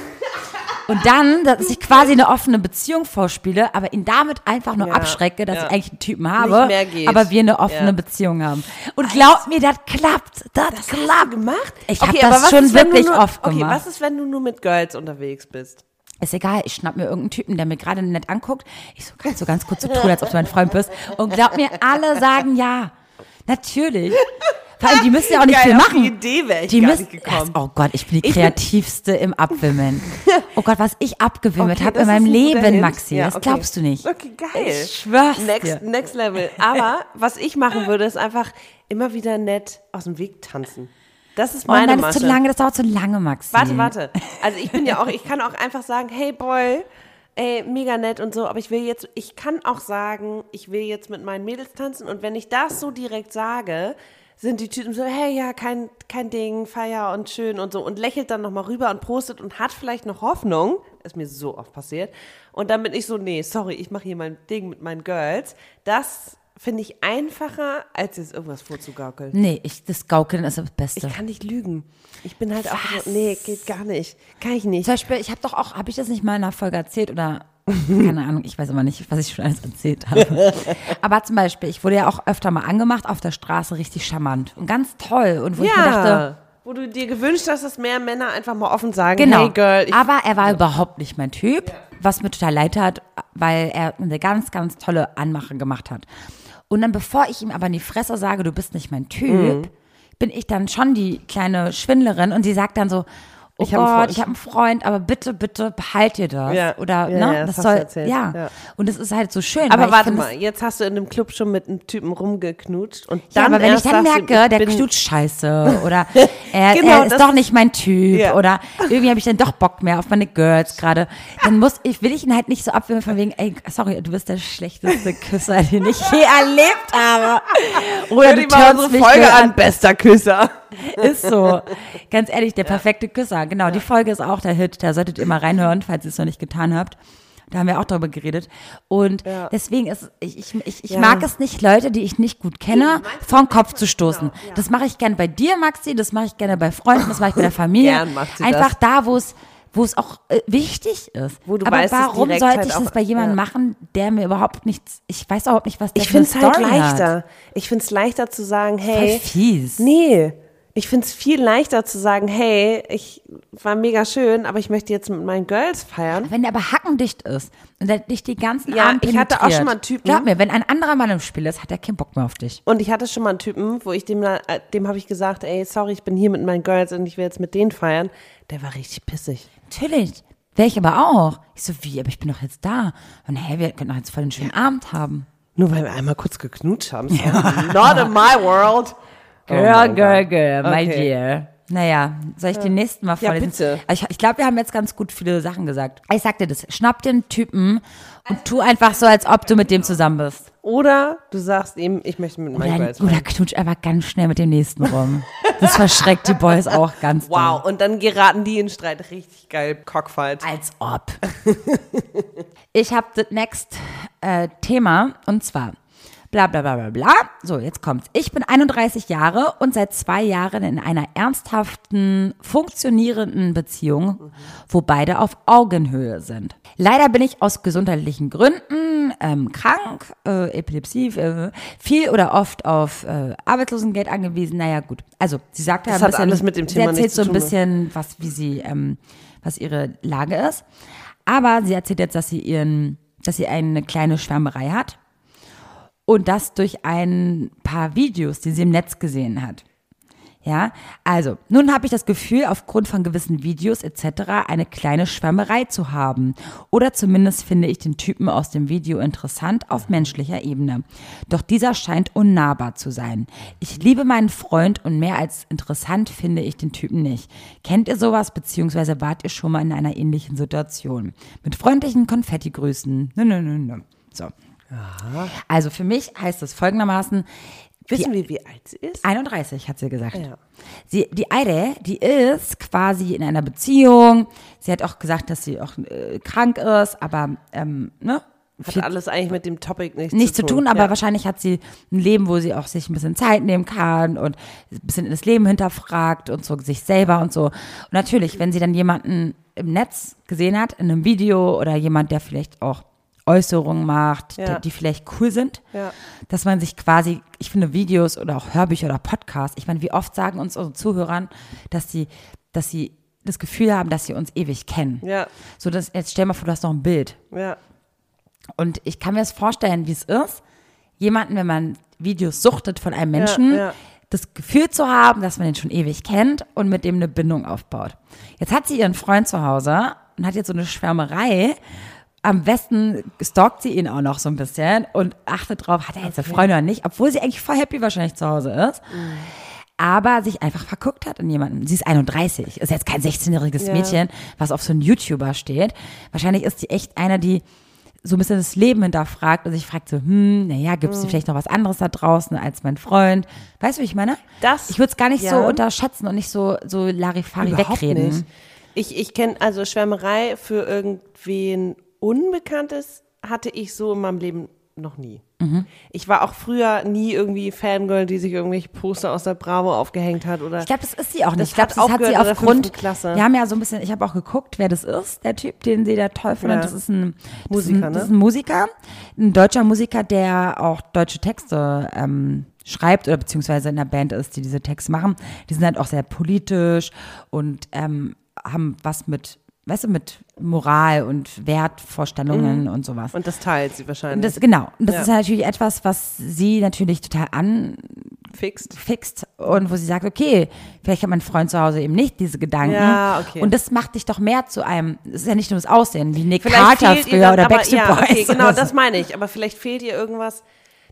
Speaker 2: Und dann, dass ich quasi eine offene Beziehung vorspiele, aber ihn damit einfach nur
Speaker 1: Ja,
Speaker 2: abschrecke, dass
Speaker 1: ja.
Speaker 2: ich eigentlich einen Typen habe,
Speaker 1: mehr geht.
Speaker 2: aber wir eine offene
Speaker 1: Ja.
Speaker 2: Beziehung haben. Und glaubt mir, das klappt. Das, klappt.
Speaker 1: gemacht?
Speaker 2: Ich hab
Speaker 1: Okay,
Speaker 2: das
Speaker 1: aber was
Speaker 2: schon
Speaker 1: ist,
Speaker 2: wirklich
Speaker 1: nur,
Speaker 2: oft
Speaker 1: Okay,
Speaker 2: gemacht.
Speaker 1: was ist, wenn du nur mit Girls unterwegs bist?
Speaker 2: Ist egal, ich schnapp mir irgendeinen Typen, der mir gerade nett anguckt. Ich so, kannst du ganz kurz so tun, als ob du mein Freund bist. Und glaub mir, alle sagen ja. Natürlich. Vor allem, die müssen ja auch nicht
Speaker 1: Geil,
Speaker 2: viel machen.
Speaker 1: die Idee wäre ich
Speaker 2: die
Speaker 1: gar
Speaker 2: müssen,
Speaker 1: nicht gekommen.
Speaker 2: Oh Gott, ich bin die kreativste im Abwimmeln. Oh Gott, was ich abgewimmelt
Speaker 1: Okay,
Speaker 2: habe in meinem Leben. Maxi.
Speaker 1: Ja,
Speaker 2: das
Speaker 1: okay.
Speaker 2: glaubst du nicht.
Speaker 1: Okay, geil.
Speaker 2: Ich schwör's
Speaker 1: Next,
Speaker 2: dir.
Speaker 1: next level. Aber was ich machen würde, ist einfach immer wieder nett aus dem Weg tanzen. Das ist
Speaker 2: Oh
Speaker 1: meine
Speaker 2: nein, das ist zu lange, das dauert zu lange, Maxi.
Speaker 1: Warte, warte. Also ich bin ja auch, ich kann auch einfach sagen, hey Boy, ey, mega nett und so, aber ich will jetzt, ich kann auch sagen, ich will jetzt mit meinen Mädels tanzen und wenn ich das so direkt sage, sind die Typen so, hey, ja, kein, kein Ding, feier und schön und so und lächelt dann nochmal rüber und postet und hat vielleicht noch Hoffnung, ist mir so oft passiert und dann bin ich so, nee, sorry, ich mache hier mein Ding mit meinen Girls. Das finde ich einfacher, als jetzt irgendwas vorzugaukeln.
Speaker 2: Nee, ich, das Gaukeln ist das Beste.
Speaker 1: Ich kann nicht lügen. Ich bin halt auch so, nee, geht gar nicht. Kann ich nicht.
Speaker 2: Zum Beispiel, ich habe doch auch, habe ich das nicht mal in einer Folge erzählt oder keine Ahnung, ich weiß immer nicht, was ich schon alles erzählt habe. Aber zum Beispiel, ich wurde ja auch öfter mal angemacht auf der Straße, richtig charmant und ganz toll. Und wo ich mir dachte,
Speaker 1: Wo du dir gewünscht hast, dass mehr Männer einfach mal offen sagen,
Speaker 2: Genau.
Speaker 1: hey Girl, ich
Speaker 2: Aber er war überhaupt nicht mein Typ, was mir total leid hat, weil er eine ganz, ganz tolle Anmache gemacht hat. Und dann, bevor ich ihm aber in die Fresse sage, du bist nicht mein Typ,
Speaker 1: Mhm.
Speaker 2: bin ich dann schon die kleine Schwindlerin und sie sagt dann so, oh
Speaker 1: Ich
Speaker 2: Gott, ich habe einen Freund, aber bitte, bitte behalt dir das.
Speaker 1: Ja.
Speaker 2: Oder,
Speaker 1: Ja,
Speaker 2: ne,
Speaker 1: ja, das
Speaker 2: das soll,
Speaker 1: erzählt.
Speaker 2: ja.
Speaker 1: Ja.
Speaker 2: Und es ist halt so schön.
Speaker 1: Aber warte mal, jetzt hast du in dem Club schon mit einem Typen rumgeknutscht und
Speaker 2: Ja,
Speaker 1: dann
Speaker 2: aber wenn ich dann merke,
Speaker 1: ich
Speaker 2: der knutscht scheiße oder er,
Speaker 1: Genau,
Speaker 2: er ist doch nicht mein Typ
Speaker 1: Ja.
Speaker 2: oder irgendwie habe ich dann doch Bock mehr auf meine Girls gerade, dann muss ich, will ich ihn halt nicht so abwimmeln von wegen, ey, sorry, du bist der schlechteste Küsser, den ich je erlebt habe. Oder
Speaker 1: Hör
Speaker 2: du
Speaker 1: mal unsere Folge an, bester Küsser.
Speaker 2: Ist so. Ganz ehrlich, der perfekte Küsser. Genau, die Folge ist auch der Hit. Da solltet ihr mal reinhören, falls ihr es noch nicht getan habt. Da haben wir auch darüber geredet. Und
Speaker 1: Ja.
Speaker 2: deswegen ist, ich, ich, ich, ich
Speaker 1: Ja.
Speaker 2: mag es nicht, Leute, die ich nicht gut kenne, vom Kopf zu stoßen. Das mache ich gerne bei dir, Maxi, das mache ich gerne bei Freunden, das mache ich bei der Familie.
Speaker 1: Gern macht sie
Speaker 2: Einfach
Speaker 1: das.
Speaker 2: da, wo es wo es auch äh, wichtig ist.
Speaker 1: Wo du
Speaker 2: Aber
Speaker 1: weißt,
Speaker 2: warum sollte
Speaker 1: halt
Speaker 2: ich
Speaker 1: auch-
Speaker 2: das bei jemandem
Speaker 1: ja.
Speaker 2: machen, der mir überhaupt nichts, ich weiß überhaupt nicht, was der
Speaker 1: Ich
Speaker 2: für eine
Speaker 1: finde es halt
Speaker 2: Story Hat.
Speaker 1: leichter. Ich finde es leichter zu sagen,
Speaker 2: Voll
Speaker 1: hey,
Speaker 2: fies.
Speaker 1: nee. Ich finde es viel leichter zu sagen, hey, ich war mega schön, aber ich möchte jetzt mit meinen Girls feiern.
Speaker 2: Wenn der aber hackendicht ist und der dich die ganzen
Speaker 1: Ja,
Speaker 2: Abend
Speaker 1: ich hatte auch schon mal einen Typen-
Speaker 2: Glaub mir, wenn ein anderer Mann im Spiel ist, hat er keinen Bock mehr auf dich.
Speaker 1: Und ich hatte schon mal einen Typen, wo ich dem, äh, dem habe ich gesagt, ey, sorry, ich bin hier mit meinen Girls und ich will jetzt mit denen feiern. Der war richtig pissig.
Speaker 2: Natürlich. Wäre ich aber auch. Ich so, wie, aber ich bin doch jetzt da. Und hey, wir können doch jetzt voll einen schönen Abend haben.
Speaker 1: Nur weil wir einmal kurz geknutscht haben. So, Not in my world. Oh mein Gott.
Speaker 2: girl,
Speaker 1: my
Speaker 2: dear. Naja, soll ich den nächsten mal
Speaker 1: Ja,
Speaker 2: vorlesen?
Speaker 1: bitte.
Speaker 2: Also Ich, ich glaube, wir haben jetzt ganz gut viele Sachen gesagt. Ich sag dir das, schnapp dir einen Typen und tu einfach so, als ob du mit dem zusammen bist.
Speaker 1: Oder du sagst ihm, ich möchte mit meinen
Speaker 2: Oder, oder knutsch einfach ganz schnell mit dem nächsten rum. Das verschreckt die Boys auch ganz.
Speaker 1: Wow, und dann geraten die in Streit. Richtig geil, Cockfight.
Speaker 2: Als ob. ich habe das next äh, Thema und zwar bla bla bla bla bla. So, jetzt kommt's. Ich bin 31 Jahre und seit zwei Jahren in einer ernsthaften, funktionierenden Beziehung, wo beide auf Augenhöhe sind. Leider bin ich aus gesundheitlichen Gründen ähm, krank, äh, Epilepsie, äh, viel oder oft auf äh, Arbeitslosengeld angewiesen. Naja, gut. Also, sie sagt ja
Speaker 1: Das
Speaker 2: ein
Speaker 1: hat
Speaker 2: bisschen,
Speaker 1: alles mit dem
Speaker 2: sie
Speaker 1: Thema
Speaker 2: erzählt
Speaker 1: nichts
Speaker 2: so ein
Speaker 1: ne?
Speaker 2: bisschen, was, wie sie, ähm, was ihre Lage ist. Aber sie erzählt jetzt, dass sie ihren, dass sie eine kleine Schwärmerei hat. Und das durch ein paar Videos, die sie im Netz gesehen hat. Ja, also, nun habe ich das Gefühl, aufgrund von gewissen Videos etc. eine kleine Schwärmerei zu haben. Oder zumindest finde ich den Typen aus dem Video interessant auf menschlicher Ebene. Doch dieser scheint unnahbar zu sein. Ich liebe meinen Freund und mehr als interessant finde ich den Typen nicht. Kennt ihr sowas, beziehungsweise wart ihr schon mal in einer ähnlichen Situation? Mit freundlichen Konfetti-Grüßen. Nö, nö, nö, nö. So. Also für mich heißt es folgendermaßen,
Speaker 1: Wissen wir, wie alt sie ist?
Speaker 2: 31, hat sie gesagt.
Speaker 1: Ja.
Speaker 2: Sie, die Eide, die ist quasi in einer Beziehung. Sie hat auch gesagt, dass sie auch äh, krank ist, aber ähm, ne?
Speaker 1: Hat alles eigentlich mit dem Topic nichts,
Speaker 2: nichts zu tun, aber
Speaker 1: ja.
Speaker 2: wahrscheinlich hat sie ein Leben, wo sie auch sich ein bisschen Zeit nehmen kann und ein bisschen in das Leben hinterfragt und so sich selber und so. Und natürlich, wenn sie dann jemanden im Netz gesehen hat, in einem Video oder jemand, der vielleicht auch Äußerungen macht,
Speaker 1: Ja.
Speaker 2: der, die vielleicht cool sind,
Speaker 1: Ja.
Speaker 2: dass man sich quasi, ich finde Videos oder auch Hörbücher oder Podcasts, ich meine, wie oft sagen uns unsere Zuhörern, dass sie, dass sie das Gefühl haben, dass sie uns ewig kennen.
Speaker 1: Ja,
Speaker 2: So, dass, jetzt stell mal vor, du hast noch ein Bild.
Speaker 1: ja.
Speaker 2: Und ich kann mir das vorstellen, wie es ist, jemanden, wenn man Videos suchtet von einem Menschen,
Speaker 1: ja.
Speaker 2: das Gefühl zu haben, dass man ihn schon ewig kennt und mit dem eine Bindung aufbaut. Jetzt hat sie ihren Freund zu Hause und hat jetzt so eine Schwärmerei. Am besten stalkt sie ihn auch noch so ein bisschen und achtet drauf, hat er jetzt eine Freundin oder nicht, obwohl sie eigentlich voll happy wahrscheinlich zu Hause ist. Aber sich einfach verguckt hat in jemanden. Sie ist 31, ist jetzt kein 16-jähriges
Speaker 1: Ja.
Speaker 2: Mädchen, was auf so einen YouTuber steht. Wahrscheinlich ist sie echt einer, die so ein bisschen das Leben hinterfragt und sich fragt so, hm, naja, gibt es vielleicht noch was anderes da draußen als mein Freund? Weißt du, wie ich meine?
Speaker 1: Das-
Speaker 2: ich würde es gar nicht so
Speaker 1: ja.
Speaker 2: unterschätzen und nicht so, so Larifari
Speaker 1: Überhaupt
Speaker 2: wegreden.
Speaker 1: nicht. Ich, ich kenne, also Schwärmerei für irgendwen Unbekanntes hatte ich so in meinem Leben noch nie.
Speaker 2: Mhm.
Speaker 1: Ich war auch früher nie irgendwie Fangirl, die sich irgendwelche Poster aus der Bravo aufgehängt hat oder
Speaker 2: Ich glaube, das ist sie auch nicht. Ich glaube, das hat sie aufgrund.
Speaker 1: Klasse.
Speaker 2: Wir haben ja so ein bisschen, ich habe auch geguckt, wer das ist, der Typ, den sie da toll findet.
Speaker 1: Ja.
Speaker 2: Das ist ein das
Speaker 1: Musiker,
Speaker 2: ist ein, Das
Speaker 1: ne?
Speaker 2: ist ein Musiker, ein deutscher Musiker, der auch deutsche Texte ähm, schreibt oder beziehungsweise in der Band ist, die diese Texte machen. Die sind halt auch sehr politisch und ähm, haben was mit, weißt du, mit Moral und Wertvorstellungen und sowas.
Speaker 1: und das teilt sie wahrscheinlich.
Speaker 2: das, genau. Und das
Speaker 1: Ja.
Speaker 2: ist natürlich etwas, was sie natürlich total
Speaker 1: Fixt.
Speaker 2: anfixt und wo sie sagt, okay, vielleicht hat mein Freund zu Hause eben nicht diese Gedanken.
Speaker 1: Ja, okay.
Speaker 2: Und das macht dich doch mehr zu einem, es ist ja nicht nur das Aussehen, wie Nick
Speaker 1: Vielleicht
Speaker 2: Carter früher
Speaker 1: dann,
Speaker 2: oder
Speaker 1: aber,
Speaker 2: Backstreet
Speaker 1: ja,
Speaker 2: Boys.
Speaker 1: okay, genau,
Speaker 2: so.
Speaker 1: das meine ich. Aber vielleicht fehlt ihr irgendwas.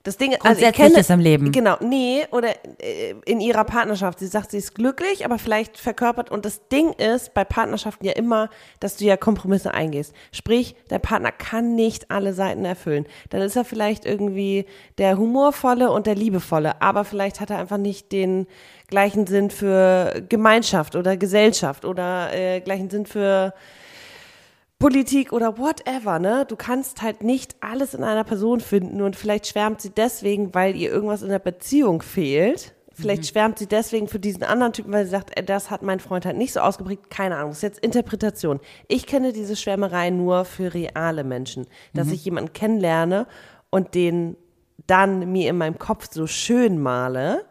Speaker 1: Das Ding, also ich kenne,
Speaker 2: im Leben.
Speaker 1: Genau, nee, oder äh, in ihrer Partnerschaft. Sie sagt, sie ist glücklich, aber vielleicht verkörpert. Und das Ding ist bei Partnerschaften ja immer, dass du ja Kompromisse eingehst. Sprich, der Partner kann nicht alle Seiten erfüllen. Dann ist er vielleicht irgendwie der humorvolle und der liebevolle, aber vielleicht hat er einfach nicht den gleichen Sinn für Gemeinschaft oder Gesellschaft oder äh, gleichen Sinn für Politik oder whatever, ne? Du kannst halt nicht alles in einer Person finden und vielleicht schwärmt sie deswegen, weil ihr irgendwas in der Beziehung fehlt. Vielleicht schwärmt sie deswegen für diesen anderen Typen, weil sie sagt, äh, das hat mein Freund halt nicht so ausgeprägt. Keine Ahnung, das ist jetzt Interpretation. Ich kenne diese Schwärmerei nur für reale Menschen, dass ich jemanden kennenlerne und den dann mir in meinem Kopf so schön male.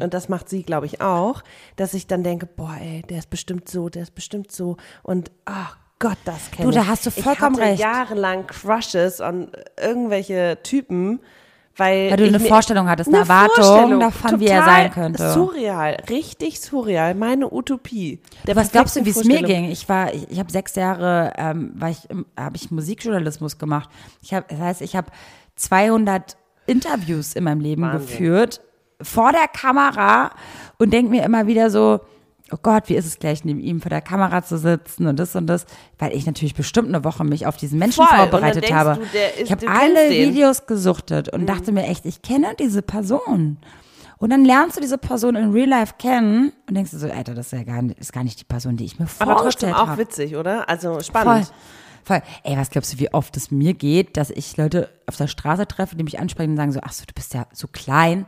Speaker 1: Und das macht sie, glaube ich, auch, dass ich dann denke, boah, ey, der ist bestimmt so, der ist bestimmt so. Und ach Gott, das kenne
Speaker 2: Du, da
Speaker 1: ich.
Speaker 2: hast du vollkommen
Speaker 1: ich hatte
Speaker 2: recht.
Speaker 1: jahrelang Crushes an irgendwelche Typen, weil,
Speaker 2: Weil du
Speaker 1: ich
Speaker 2: eine Vorstellung hattest, eine
Speaker 1: eine
Speaker 2: Erwartung
Speaker 1: Vorstellung,
Speaker 2: davon, wie er sein könnte.
Speaker 1: Surreal, richtig surreal, meine Utopie. Der
Speaker 2: Was glaubst du, wie es mir ging? Ich war, ich, ich habe sechs Jahre, ähm, war ich, habe ich Musikjournalismus gemacht. Ich habe, das heißt, ich habe 200 Interviews in meinem Leben
Speaker 1: Wahnsinn.
Speaker 2: geführt vor der Kamera und denke mir immer wieder so, oh Gott, wie ist es gleich neben ihm vor der Kamera zu sitzen und das und das, weil ich natürlich bestimmt eine Woche mich auf diesen Menschen
Speaker 1: Voll.
Speaker 2: Vorbereitet habe.
Speaker 1: du, ist-
Speaker 2: ich habe alle
Speaker 1: den. Mhm.
Speaker 2: Videos gesuchtet und dachte mir echt, ich kenne diese Person. Und dann lernst du diese Person in Real Life kennen und denkst du so, Alter, das ist ja gar nicht, ist gar nicht die Person, die ich mir
Speaker 1: Aber trotzdem
Speaker 2: vorgestellt
Speaker 1: auch
Speaker 2: habe.
Speaker 1: witzig, oder? Also
Speaker 2: Voll.
Speaker 1: spannend.
Speaker 2: Voll. Ey, was glaubst du, wie oft es mir geht, dass ich Leute auf der Straße treffe, die mich ansprechen und sagen so, ach so, du bist ja so klein,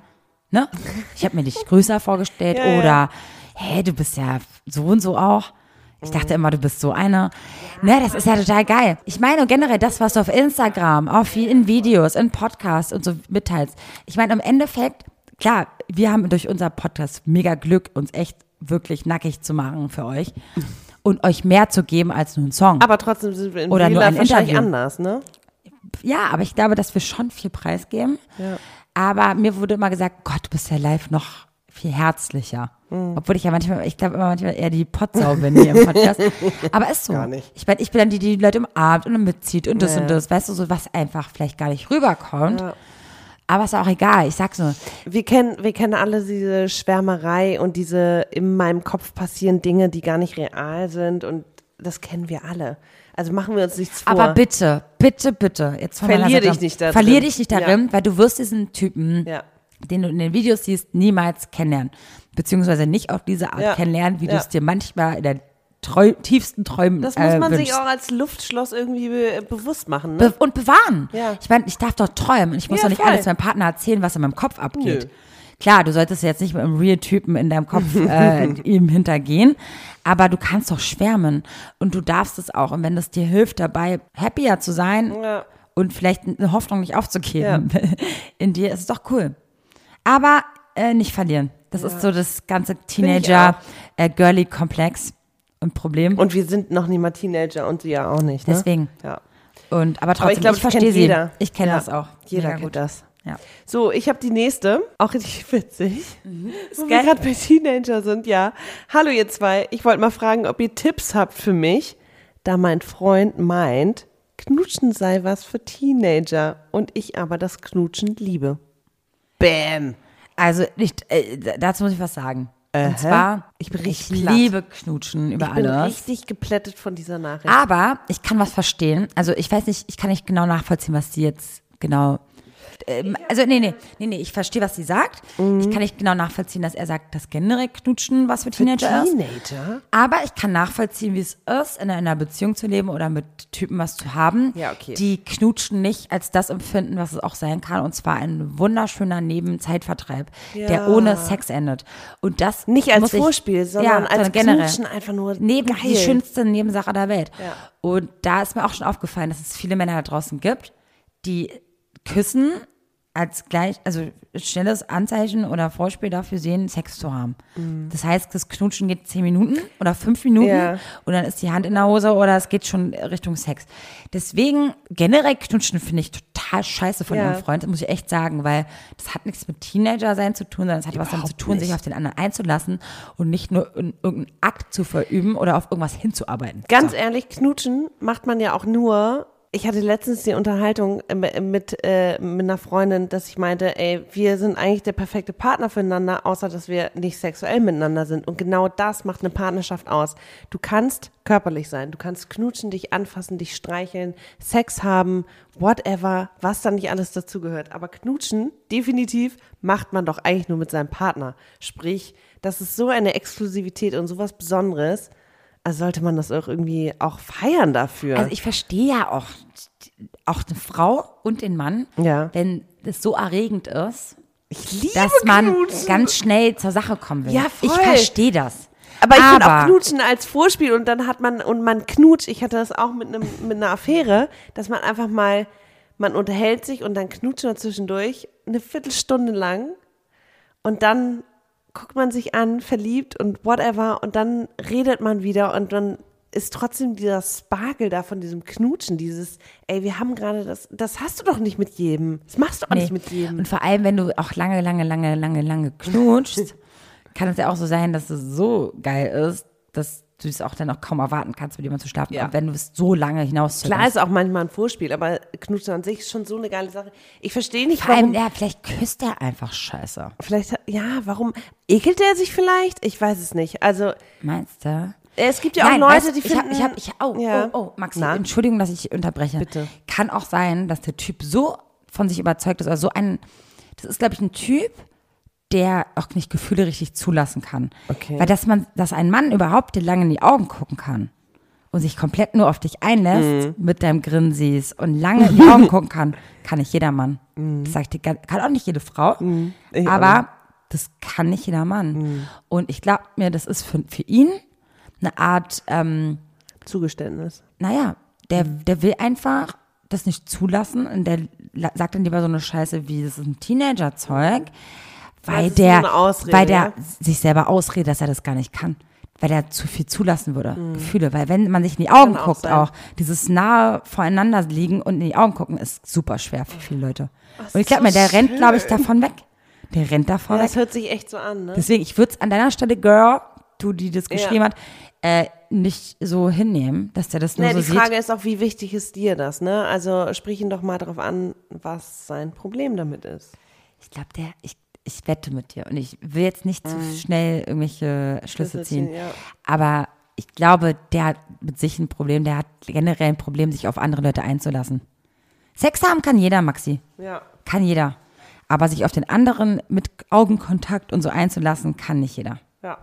Speaker 2: ne? Ich habe mir dich größer vorgestellt
Speaker 1: Ja, ja.
Speaker 2: Hey, du bist ja so und so auch. Ich dachte immer, du bist so eine. Ne, das ist ja total geil. Ich meine generell das, was du auf Instagram, auf in Videos, in Podcasts und so mitteilst. Ich meine, im Endeffekt, klar, wir haben durch unser Podcast mega Glück, uns echt wirklich nackig zu machen für euch und euch mehr zu geben als nur einen Song.
Speaker 1: Aber trotzdem sind wir in
Speaker 2: Oder nur ein
Speaker 1: wahrscheinlich
Speaker 2: Interview.
Speaker 1: anders, ne?
Speaker 2: Ja, aber ich glaube, dass wir schon viel preisgeben.
Speaker 1: Ja.
Speaker 2: Aber mir wurde immer gesagt, Gott, du bist ja live noch viel herzlicher.
Speaker 1: Mhm.
Speaker 2: Obwohl ich ja manchmal, ich glaube immer manchmal eher die Potsau bin hier im Podcast. Aber ist so.
Speaker 1: Gar nicht.
Speaker 2: Ich meine, ich bin dann die, die die Leute umarmt und mitzieht und das
Speaker 1: Ja.
Speaker 2: und das, weißt du, so was einfach vielleicht gar nicht rüberkommt.
Speaker 1: Ja.
Speaker 2: Aber ist auch egal. Ich sag's nur.
Speaker 1: Wir kennen, wir kennen alle diese Schwärmerei und diese in meinem Kopf passieren Dinge, die gar nicht real sind und das kennen wir alle. Also machen wir uns nichts vor.
Speaker 2: Aber bitte, bitte, bitte, jetzt von
Speaker 1: Verlier dich nicht da
Speaker 2: Verlier dich nicht darin, weil du wirst diesen Typen,
Speaker 1: Ja.
Speaker 2: Den du in den Videos siehst, niemals kennenlernen. Beziehungsweise nicht auf diese Art
Speaker 1: Ja.
Speaker 2: kennenlernen, wie du
Speaker 1: Ja.
Speaker 2: es dir manchmal in den Treu tiefsten Träumen
Speaker 1: Das muss
Speaker 2: äh,
Speaker 1: man sich
Speaker 2: wünschst.
Speaker 1: auch als Luftschloss irgendwie be bewusst machen. Ne?
Speaker 2: Be und bewahren.
Speaker 1: Ja.
Speaker 2: Ich meine, ich darf doch träumen und ich muss
Speaker 1: Ja,
Speaker 2: doch nicht
Speaker 1: voll.
Speaker 2: alles meinem Partner erzählen, was in meinem Kopf abgeht.
Speaker 1: Nö.
Speaker 2: Klar, du solltest jetzt nicht mit einem Real-Typen in deinem Kopf äh, ihm hintergehen, aber du kannst doch schwärmen und du darfst es auch. Und wenn es dir hilft, dabei happier zu sein
Speaker 1: Ja.
Speaker 2: und vielleicht eine Hoffnung nicht aufzugeben in dir, ist es doch cool. Aber äh, nicht verlieren. Das ist so das ganze Teenager-Girly-Komplex und Problem.
Speaker 1: Und wir sind noch niemand Teenager und sie ja auch nicht. Ne?
Speaker 2: Deswegen.
Speaker 1: Ja.
Speaker 2: Und, aber trotzdem,
Speaker 1: Aber ich glaube,
Speaker 2: ich
Speaker 1: das
Speaker 2: verstehe sie.
Speaker 1: jeder.
Speaker 2: Ich kenne
Speaker 1: Ja.
Speaker 2: das auch.
Speaker 1: Jeder
Speaker 2: Mega
Speaker 1: kennt
Speaker 2: gut.
Speaker 1: das.
Speaker 2: Ja.
Speaker 1: So, ich habe die nächste, auch richtig witzig.
Speaker 2: Mhm.
Speaker 1: Wo wir gerade bei Teenager sind, ja. Hallo ihr zwei, ich wollte mal fragen, ob ihr Tipps habt für mich, da mein Freund meint, Knutschen sei was für Teenager und ich aber das Knutschen liebe. Bäm.
Speaker 2: Also, nicht, äh, dazu muss ich was sagen. Und zwar,
Speaker 1: Ich bin
Speaker 2: ich
Speaker 1: platt.
Speaker 2: liebe Knutschen über
Speaker 1: Ich bin
Speaker 2: alles.
Speaker 1: richtig geplättet von dieser Nachricht.
Speaker 2: Aber ich kann was verstehen. Also, ich weiß nicht, ich kann nicht genau nachvollziehen, was sie jetzt genau ähm, also nee, nee, nee, nee, ich verstehe, was sie sagt.
Speaker 1: Mhm.
Speaker 2: Ich kann nicht genau nachvollziehen, dass er sagt, dass generell Knutschen was für Teenager ist.
Speaker 1: Teenager?
Speaker 2: Aber ich kann nachvollziehen, wie es ist, in einer Beziehung zu leben oder mit Typen was zu haben,
Speaker 1: Ja, okay.
Speaker 2: die Knutschen nicht als das empfinden, was es auch sein kann, und zwar ein wunderschöner Nebenzeitvertreib, der
Speaker 1: Ja.
Speaker 2: ohne Sex endet. Und das
Speaker 1: Nicht als
Speaker 2: ich-
Speaker 1: Vorspiel, sondern als
Speaker 2: sondern generell.
Speaker 1: Knutschen einfach nur
Speaker 2: Neben
Speaker 1: geil.
Speaker 2: die schönste Nebensache der Welt.
Speaker 1: Ja.
Speaker 2: Und da ist mir auch schon aufgefallen, dass es viele Männer da draußen gibt, die küssen als gleich, also schnelles Anzeichen oder Vorspiel dafür sehen, Sex zu haben. Das heißt, das Knutschen geht zehn Minuten oder fünf Minuten
Speaker 1: Ja.
Speaker 2: und dann ist die Hand in der Hose oder es geht schon Richtung Sex. Deswegen generell Knutschen finde ich total scheiße von
Speaker 1: Ja.
Speaker 2: ihrem Freund, das muss ich echt sagen, weil das hat nichts mit Teenager sein zu tun, sondern es hat was damit zu tun, sich auf den anderen einzulassen und nicht nur in irgendeinen Akt zu verüben oder auf irgendwas hinzuarbeiten.
Speaker 1: Ganz ehrlich, knutschen macht man ja auch nur. Ich hatte letztens die Unterhaltung äh, mit, äh, mit einer Freundin, dass ich meinte, ey, wir sind eigentlich der perfekte Partner füreinander, außer dass wir nicht sexuell miteinander sind. Und genau das macht eine Partnerschaft aus. Du kannst körperlich sein, du kannst knutschen, dich anfassen, dich streicheln, Sex haben, whatever, was da nicht alles dazugehört. Aber knutschen, definitiv, macht man doch eigentlich nur mit seinem Partner. Sprich, das ist so eine Exklusivität und sowas Besonderes. Also sollte man das auch irgendwie auch feiern dafür.
Speaker 2: Also ich verstehe ja auch, auch eine Frau und den Mann,
Speaker 1: Ja.
Speaker 2: wenn es so erregend ist,
Speaker 1: ich
Speaker 2: dass man
Speaker 1: Knutschen.
Speaker 2: ganz schnell zur Sache kommen will.
Speaker 1: Ja,
Speaker 2: Ich
Speaker 1: voll.
Speaker 2: verstehe das.
Speaker 1: Aber ich finde auch Knutschen als Vorspiel und dann hat man, und man knutscht, ich hatte das auch mit, einem, mit einer Affäre, dass man einfach mal, man unterhält sich und dann knutscht man zwischendurch eine Viertelstunde lang und dann guckt man sich an, verliebt und whatever und dann redet man wieder und dann ist trotzdem dieser Sparkle da von diesem Knutschen, dieses, ey, wir haben gerade das, das hast du doch nicht mit jedem. Das machst du auch nicht mit jedem.
Speaker 2: Und vor allem, wenn du auch lange, lange, lange, lange, lange knutschst, kann es ja auch so sein, dass es so geil ist, dass du es auch dann auch kaum erwarten kannst, mit jemandem zu schlafen.
Speaker 1: Ja.
Speaker 2: Wenn du es so lange hinaus
Speaker 1: Klar ist auch manchmal ein Vorspiel, aber Knutschen an sich ist schon so eine geile Sache. Ich verstehe nicht,
Speaker 2: Vor allem,
Speaker 1: warum.
Speaker 2: ja, vielleicht küsst er einfach scheiße.
Speaker 1: Vielleicht, ja, warum ekelt er sich vielleicht? Ich weiß es nicht. Also,
Speaker 2: Meinst du?
Speaker 1: es gibt ja auch
Speaker 2: Nein,
Speaker 1: Leute,
Speaker 2: weißt
Speaker 1: die
Speaker 2: ich hab,
Speaker 1: finden.
Speaker 2: ich hab, ich, oh,
Speaker 1: Ja.
Speaker 2: oh, oh, Maxi,
Speaker 1: Na?
Speaker 2: Entschuldigung, dass ich unterbreche.
Speaker 1: Bitte.
Speaker 2: Kann auch sein, dass der Typ so von sich überzeugt ist, oder so ein, das ist, glaube ich, ein Typ, der auch nicht Gefühle richtig zulassen kann.
Speaker 1: Okay.
Speaker 2: Weil dass man, dass ein Mann überhaupt dir lange in die Augen gucken kann und sich komplett nur auf dich einlässt
Speaker 1: Mhm.
Speaker 2: mit deinem Grinsis und lange in die Augen gucken kann, kann nicht jeder Mann. Das sag ich dir, gar- kann auch nicht jede Frau,
Speaker 1: Mhm. Ich auch
Speaker 2: aber das kann nicht jeder Mann. Und ich glaube mir, das ist für, für ihn eine Art, ähm,
Speaker 1: Zugeständnis.
Speaker 2: naja, der,
Speaker 1: Mhm.
Speaker 2: der will einfach das nicht zulassen und der sagt dann lieber so eine Scheiße wie, das ist ein Teenager-Zeug, weil der,
Speaker 1: so Ausrede,
Speaker 2: weil der
Speaker 1: ja.
Speaker 2: sich selber ausredet, dass er das gar nicht kann. Weil er zu viel zulassen würde, Gefühle. Weil wenn man sich in die Augen
Speaker 1: Mhm. Kann auch
Speaker 2: guckt
Speaker 1: sein.
Speaker 2: auch, dieses nahe voreinander liegen und in die Augen gucken, ist super schwer für viele Leute. und ich glaube
Speaker 1: so
Speaker 2: mir, der rennt, glaube ich,
Speaker 1: schön.
Speaker 2: davon weg. Der rennt davon
Speaker 1: Ja,
Speaker 2: weg.
Speaker 1: das hört sich echt so an, ne?
Speaker 2: Deswegen, ich würde es an deiner Stelle, Girl, du, die das geschrieben hat, äh, nicht so hinnehmen, dass der das nur
Speaker 1: Nee,
Speaker 2: so
Speaker 1: die
Speaker 2: sieht.
Speaker 1: Frage ist auch, wie wichtig ist dir das, ne? Also sprich ihn doch mal darauf an, was sein Problem damit ist.
Speaker 2: Ich glaube, der, ich, ich wette mit dir und ich will jetzt nicht zu schnell irgendwelche Schlüsse
Speaker 1: Schlüsse
Speaker 2: ziehen.
Speaker 1: ziehen, ja.
Speaker 2: Aber ich glaube, der hat mit sich ein Problem, der hat generell ein Problem, sich auf andere Leute einzulassen. Sex haben kann jeder, Maxi.
Speaker 1: Ja.
Speaker 2: Kann jeder. Aber sich auf den anderen mit Augenkontakt und so einzulassen, kann nicht jeder.
Speaker 1: Ja.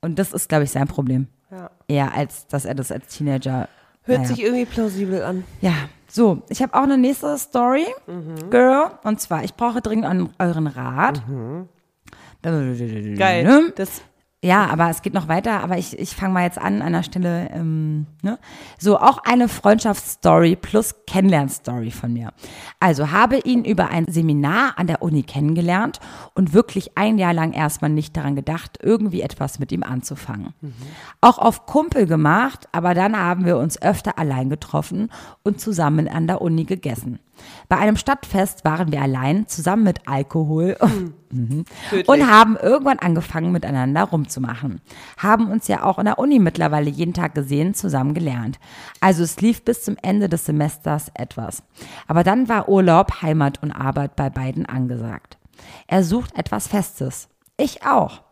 Speaker 2: Und das ist, glaube ich, sein Problem.
Speaker 1: Ja.
Speaker 2: Eher als, dass er das als Teenager.
Speaker 1: Hört
Speaker 2: naja.
Speaker 1: sich irgendwie plausibel an.
Speaker 2: Ja, so, ich habe auch eine nächste Story,
Speaker 1: Mhm.
Speaker 2: Girl. Und zwar, ich brauche dringend euren Rat.
Speaker 1: Mhm. Geil. Das,
Speaker 2: Ja, aber es geht noch weiter, aber ich, ich fange mal jetzt an an der Stelle. Ähm, ne? So, auch eine Freundschaftsstory plus Kennenlernstory von mir. Also habe ihn über ein Seminar an der Uni kennengelernt und wirklich ein Jahr lang erstmal nicht daran gedacht, irgendwie etwas mit ihm anzufangen. Auch auf Kumpel gemacht, aber dann haben wir uns öfter allein getroffen und zusammen an der Uni gegessen. Bei einem Stadtfest waren wir allein, zusammen mit Alkohol Mhm. und haben irgendwann angefangen, miteinander rumzumachen. Haben uns ja auch in der Uni mittlerweile jeden Tag gesehen, zusammen gelernt. Also es lief bis zum Ende des Semesters etwas. Aber dann war Urlaub, Heimat und Arbeit bei beiden angesagt. Er sucht etwas Festes. Ich auch.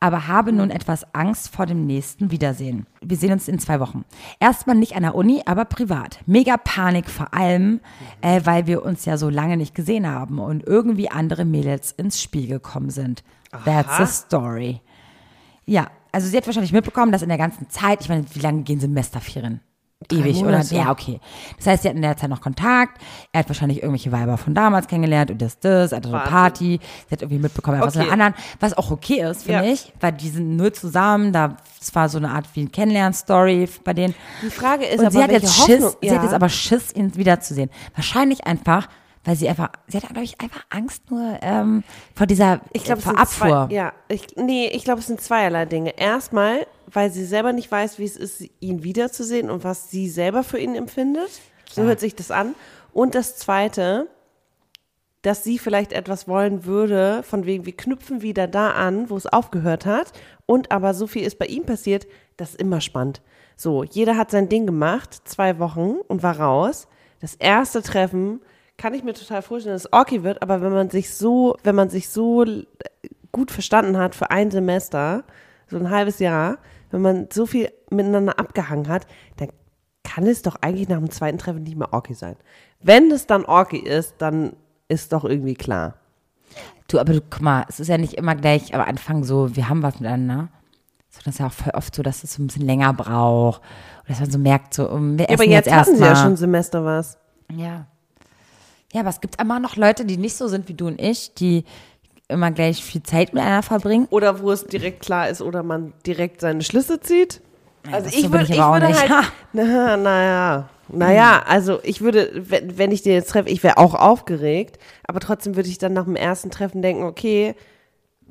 Speaker 2: Aber habe nun etwas Angst vor dem nächsten Wiedersehen. Wir sehen uns in zwei Wochen. Erstmal nicht an der Uni, aber privat. Mega Panik vor allem, äh, weil wir uns ja so lange nicht gesehen haben und irgendwie andere Mädels ins Spiel gekommen sind. That's the story. Ja, also sie hat wahrscheinlich mitbekommen, dass in der ganzen Zeit, ich meine, wie lange gehen Semesterferien? Ewig, oder? Ja, okay. Das heißt, sie hatten in der Zeit noch Kontakt. Er hat wahrscheinlich irgendwelche Weiber von damals kennengelernt und das, das, er hatte so eine. Party. Sie hat irgendwie mitbekommen, er war was mit
Speaker 1: Okay.
Speaker 2: einer anderen, was auch okay ist, finde
Speaker 1: Ja.
Speaker 2: ich, weil die sind nur zusammen, da, es war so eine Art wie ein Kennenlern-Story bei denen.
Speaker 1: Die Frage ist
Speaker 2: Und
Speaker 1: aber,
Speaker 2: sie hat jetzt
Speaker 1: Hoffnung,
Speaker 2: Schiss, sie
Speaker 1: ja.
Speaker 2: hat jetzt aber Schiss, ihn wiederzusehen. Wahrscheinlich einfach, weil sie einfach, sie hat, glaube ich, einfach Angst nur ähm, vor dieser,
Speaker 1: Ich glaube,
Speaker 2: vor Abfuhr.
Speaker 1: Zwei, ja, ich, nee, ich glaube, es sind zweierlei Dinge. Erstmal, weil sie selber nicht weiß, wie es ist, ihn wiederzusehen und was sie selber für ihn empfindet. So hört sich das an. Und das Zweite, dass sie vielleicht etwas wollen würde, von wegen, wir knüpfen wieder da an, wo es aufgehört hat. Und aber so viel ist bei ihm passiert, das ist immer spannend. So, jeder hat sein Ding gemacht, zwei Wochen und war raus. Das erste Treffen kann ich mir total vorstellen, dass es orky wird, aber wenn man sich so, wenn man sich so gut verstanden hat für ein Semester, so ein halbes Jahr, wenn man so viel miteinander abgehangen hat, dann kann es doch eigentlich nach dem zweiten Treffen nicht mehr orky sein. Wenn es dann orky ist, dann ist doch irgendwie klar.
Speaker 2: Du, aber du, guck mal, es ist ja nicht immer gleich am Anfang so, wir haben was miteinander. Sondern es ist ja auch voll oft so, dass es so ein bisschen länger braucht. Oder dass man so merkt, so, um, wir
Speaker 1: Ja, aber
Speaker 2: essen
Speaker 1: jetzt,
Speaker 2: jetzt,
Speaker 1: hatten sie ja schon ein Semester was.
Speaker 2: Ja. Ja, aber es gibt immer noch Leute, die nicht so sind wie du und ich, die immer gleich viel Zeit miteinander verbringen.
Speaker 1: Oder wo es direkt klar ist oder man direkt seine Schlüsse zieht. Also
Speaker 2: das
Speaker 1: ich,
Speaker 2: so
Speaker 1: würd,
Speaker 2: ich
Speaker 1: ich würde
Speaker 2: nicht.
Speaker 1: halt, na, naja, naja, also ich würde, wenn, wenn ich den jetzt treffe, ich wäre auch aufgeregt, aber trotzdem würde ich dann nach dem ersten Treffen denken, okay,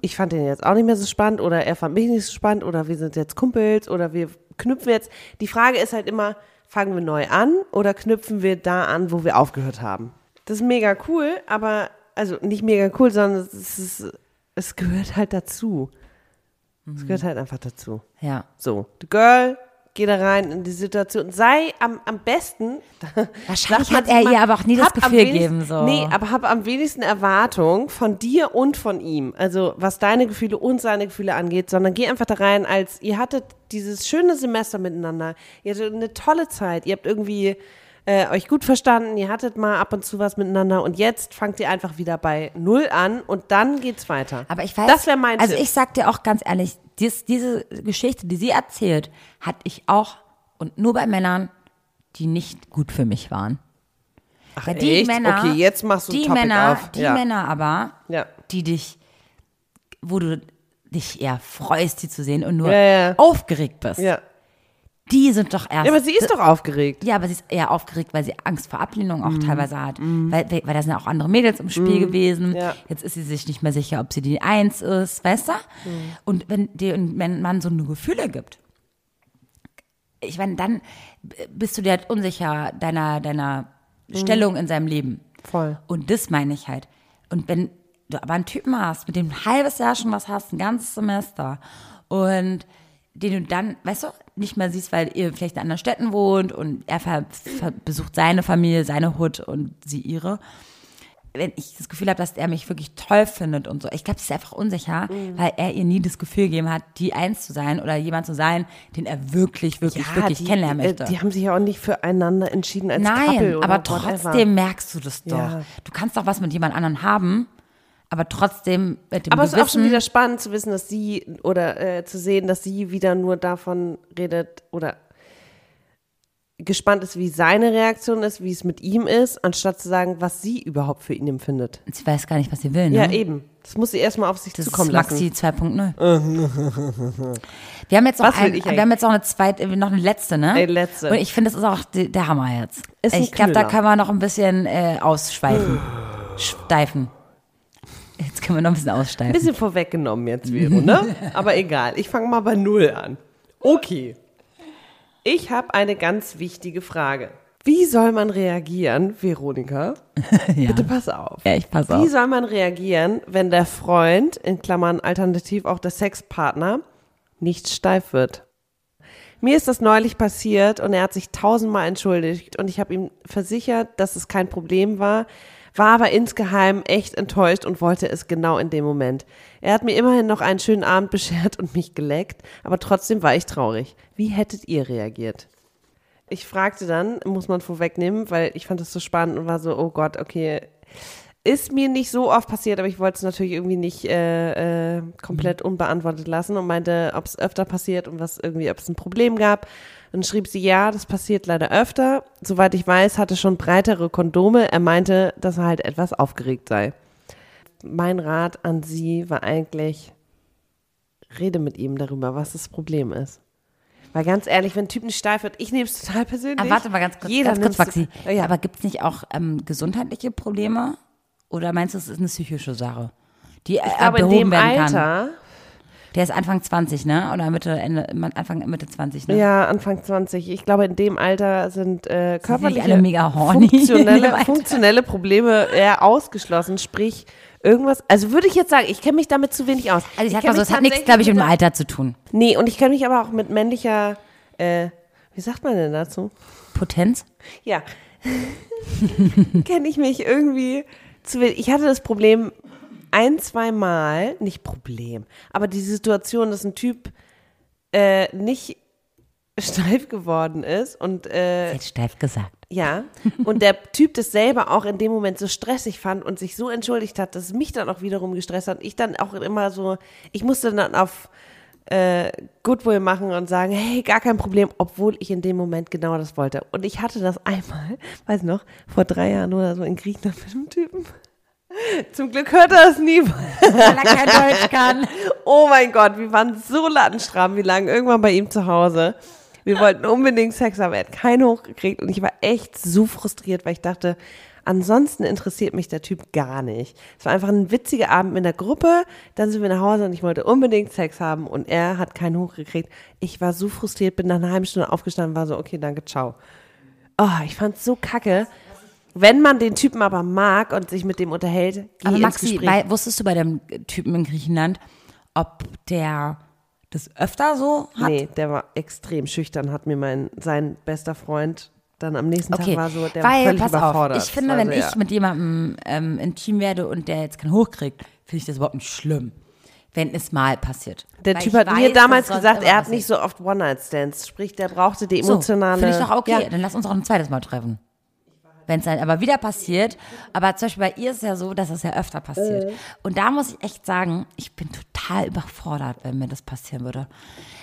Speaker 1: ich fand den jetzt auch nicht mehr so spannend oder er fand mich nicht so spannend oder wir sind jetzt Kumpels oder wir knüpfen jetzt. Die Frage ist halt immer, fangen wir neu an oder knüpfen wir da an, wo wir aufgehört haben? Das ist mega cool, aber, also nicht mega cool, sondern es, ist, es gehört halt dazu. Es gehört halt einfach dazu.
Speaker 2: Ja.
Speaker 1: So, the girl, geh da rein in die Situation. Sei am, am besten.
Speaker 2: Wahrscheinlich hat er
Speaker 1: sich
Speaker 2: ihr aber auch nie das Gefühl gegeben, so.
Speaker 1: Nee, aber hab am wenigsten Erwartung von dir und von ihm. Also, was deine Gefühle und seine Gefühle angeht, sondern geh einfach da rein, als ihr hattet dieses schöne Semester miteinander. Ihr hattet eine tolle Zeit. Ihr habt irgendwie äh, euch gut verstanden. Ihr hattet mal ab und zu was miteinander und jetzt fangt ihr einfach wieder bei Null an und dann geht's weiter.
Speaker 2: Aber ich weiß,
Speaker 1: das wäre mein
Speaker 2: also
Speaker 1: Tipp.
Speaker 2: ich sag dir auch ganz ehrlich, dies, diese Geschichte, die sie erzählt, hatte ich auch und nur bei Männern, die nicht gut für mich waren. Ach, die
Speaker 1: echt?
Speaker 2: Männer,
Speaker 1: Okay, jetzt machst du
Speaker 2: die
Speaker 1: Topic
Speaker 2: Männer,
Speaker 1: auf.
Speaker 2: die
Speaker 1: Ja.
Speaker 2: Männer aber,
Speaker 1: Ja.
Speaker 2: die dich, wo du dich eher freust, sie zu sehen und nur
Speaker 1: ja.
Speaker 2: aufgeregt bist.
Speaker 1: ja.
Speaker 2: Die sind doch erst.
Speaker 1: ja, aber sie ist doch aufgeregt.
Speaker 2: Ja, aber sie ist eher aufgeregt, weil sie Angst vor Ablehnung
Speaker 1: Mhm.
Speaker 2: auch teilweise hat. Weil, weil, weil da sind ja auch andere Mädels im Spiel gewesen.
Speaker 1: Ja.
Speaker 2: Jetzt ist sie sich nicht mehr sicher, ob sie die Eins ist, weißt du?
Speaker 1: Mhm.
Speaker 2: Und wenn dir ein Mann so nur Gefühle gibt, ich meine, dann bist du dir halt unsicher deiner, deiner Stellung in seinem Leben.
Speaker 1: Mhm. Voll.
Speaker 2: Und das meine ich halt. Und wenn du aber einen Typen hast, mit dem ein halbes Jahr schon was hast, ein ganzes Semester, und den du dann, weißt du, nicht mehr siehst, weil ihr vielleicht in anderen Städten wohnt und er besucht seine Familie, seine Hut und sie ihre. Wenn ich das Gefühl habe, dass er mich wirklich toll findet und so, ich glaube, sie ist einfach unsicher, weil er ihr nie das Gefühl gegeben hat, die Eins zu sein oder jemand zu sein, den er wirklich, wirklich, wirklich
Speaker 1: die,
Speaker 2: kennenlernen
Speaker 1: äh,
Speaker 2: möchte.
Speaker 1: Die haben sich ja auch nicht füreinander entschieden als
Speaker 2: Nein,
Speaker 1: Couple
Speaker 2: aber
Speaker 1: whatever.
Speaker 2: trotzdem merkst du das doch.
Speaker 1: Ja.
Speaker 2: Du kannst doch was mit jemand anderem haben, aber trotzdem mit dem
Speaker 1: Aber es ist auch schon wieder spannend zu wissen, dass sie oder äh, zu sehen, dass sie wieder nur davon redet oder gespannt ist, wie seine Reaktion ist, wie es mit ihm ist, anstatt zu sagen, was sie überhaupt für ihn empfindet.
Speaker 2: sie weiß gar nicht, was sie will. Ne?
Speaker 1: Ja, eben. Das muss sie erstmal auf sich
Speaker 2: Das
Speaker 1: zukommen
Speaker 2: ist
Speaker 1: lassen.
Speaker 2: Maxi 2.0. wir haben jetzt noch, ein, wir haben jetzt noch eine zweite, noch eine letzte, ne?
Speaker 1: Ey, letzte.
Speaker 2: Und ich finde, das ist auch die, der Hammer jetzt.
Speaker 1: Ist
Speaker 2: ich glaube, da können wir noch ein bisschen äh, ausschweifen. Steifen. Jetzt können wir noch ein bisschen
Speaker 1: Ein
Speaker 2: aussteifen.
Speaker 1: bisschen vorweggenommen jetzt, Vero, ne? Aber egal. Ich fange mal bei Null an. Okay. Ich habe eine ganz wichtige Frage. Wie soll man reagieren, Veronika?
Speaker 2: ja.
Speaker 1: Bitte pass auf.
Speaker 2: ja, ich pass
Speaker 1: Wie
Speaker 2: auf.
Speaker 1: soll man reagieren, wenn der Freund, in Klammern alternativ auch der Sexpartner, nicht steif wird? Mir ist das neulich passiert und er hat sich tausendmal entschuldigt und ich habe ihm versichert, dass es kein Problem war. War aber insgeheim echt enttäuscht und wollte es genau in dem Moment. Er hat mir immerhin noch einen schönen Abend beschert und mich geleckt, aber trotzdem war ich traurig. Wie hättet ihr reagiert? Ich fragte dann, muss man vorwegnehmen, weil ich fand das so spannend und war so, oh Gott, okay, ist mir nicht so oft passiert, aber ich wollte es natürlich irgendwie nicht äh, äh, komplett unbeantwortet lassen und meinte, ob es öfter passiert und was irgendwie, ob es ein Problem gab. Und schrieb sie, ja, das passiert leider öfter. Soweit ich weiß, hatte schon breitere Kondome. Er meinte, dass er halt etwas aufgeregt sei. Mein Rat an sie war eigentlich, rede mit ihm darüber, was das Problem ist. Weil ganz ehrlich, wenn ein Typ nicht steif wird, ich nehme es total persönlich.
Speaker 2: Aber warte mal ganz kurz,
Speaker 1: Jeder
Speaker 2: ganz kurz Maxi.
Speaker 1: Ja, ja.
Speaker 2: Aber gibt es nicht auch ähm, gesundheitliche Probleme? Oder meinst du, es ist eine psychische Sache? Die äh,
Speaker 1: ich glaube, in dem
Speaker 2: kann? Der ist Anfang 20, ne? Oder Mitte, Ende, Anfang, Mitte 20, ne?
Speaker 1: ja, Anfang 20, ich glaube, in dem Alter sind äh, körperliche,
Speaker 2: alle mega horny
Speaker 1: funktionelle, funktionelle Probleme eher ausgeschlossen. Sprich, irgendwas, also würde ich jetzt sagen, ich kenne mich damit zu wenig aus.
Speaker 2: Also ich sag
Speaker 1: kenn
Speaker 2: mal so, es hat nichts, glaube ich, mit dem Alter zu tun.
Speaker 1: Nee, und ich kenne mich aber auch mit männlicher, äh, wie sagt man denn dazu?
Speaker 2: Potenz?
Speaker 1: Ja. Kenne ich mich irgendwie zu wenig. Ich hatte das Problem ein, zwei Mal, nicht Problem, aber die Situation, dass ein Typ äh, nicht steif geworden ist und äh,
Speaker 2: Jetzt steif gesagt.
Speaker 1: ja, und der Typ das selber auch in dem Moment so stressig fand und sich so entschuldigt hat, dass es mich dann auch wiederum gestresst hat. Ich dann auch immer so, ich musste dann auf äh, Goodwill machen und sagen, hey, gar kein Problem, obwohl ich in dem Moment genau das wollte. Und ich hatte das einmal, weiß noch, vor drei Jahren oder so in Griechenland mit einem Typen. Zum Glück hört er das nie.
Speaker 2: Weil er kein Deutsch kann.
Speaker 1: Oh mein Gott, wir waren so lattenstramm, wie lange irgendwann bei ihm zu Hause. Wir wollten unbedingt Sex haben, er hat keinen hochgekriegt und ich war echt so frustriert, weil ich dachte, ansonsten interessiert mich der Typ gar nicht. Es war einfach ein witziger Abend mit der Gruppe, dann sind wir nach Hause und ich wollte unbedingt Sex haben und er hat keinen hochgekriegt. Ich war so frustriert, bin nach einer halben Stunde aufgestanden, war so, okay, danke, ciao. Oh, ich fand's so kacke. Wenn man den Typen aber mag und sich mit dem unterhält, geh
Speaker 2: Aber Maxi, weil, wusstest du bei dem Typen in Griechenland, ob der das öfter so hat?
Speaker 1: Nee, der war extrem schüchtern, hat mir mein, sein bester Freund dann am nächsten
Speaker 2: Okay,
Speaker 1: Tag war so, der war
Speaker 2: weil,
Speaker 1: völlig
Speaker 2: pass
Speaker 1: überfordert.
Speaker 2: auf, ich finde,
Speaker 1: war
Speaker 2: wenn
Speaker 1: so,
Speaker 2: ich
Speaker 1: ja.
Speaker 2: mit jemandem ähm, intim werde und der jetzt keinen hochkriegt, finde ich das überhaupt nicht schlimm, wenn es mal passiert.
Speaker 1: Der
Speaker 2: Weil
Speaker 1: Typ hat mir
Speaker 2: weiß,
Speaker 1: damals
Speaker 2: dass sonst
Speaker 1: gesagt, er hat
Speaker 2: passiert.
Speaker 1: nicht so oft One-Night-Stands, sprich, der brauchte die
Speaker 2: So,
Speaker 1: emotionale.
Speaker 2: Finde ich doch okay,
Speaker 1: Ja,
Speaker 2: dann lass uns auch ein zweites Mal treffen. Wenn es dann aber wieder passiert, aber zum Beispiel bei ihr ist es ja so, dass es ja öfter passiert.
Speaker 1: Mhm.
Speaker 2: Und da muss ich echt sagen, ich bin total überfordert, wenn mir das passieren würde.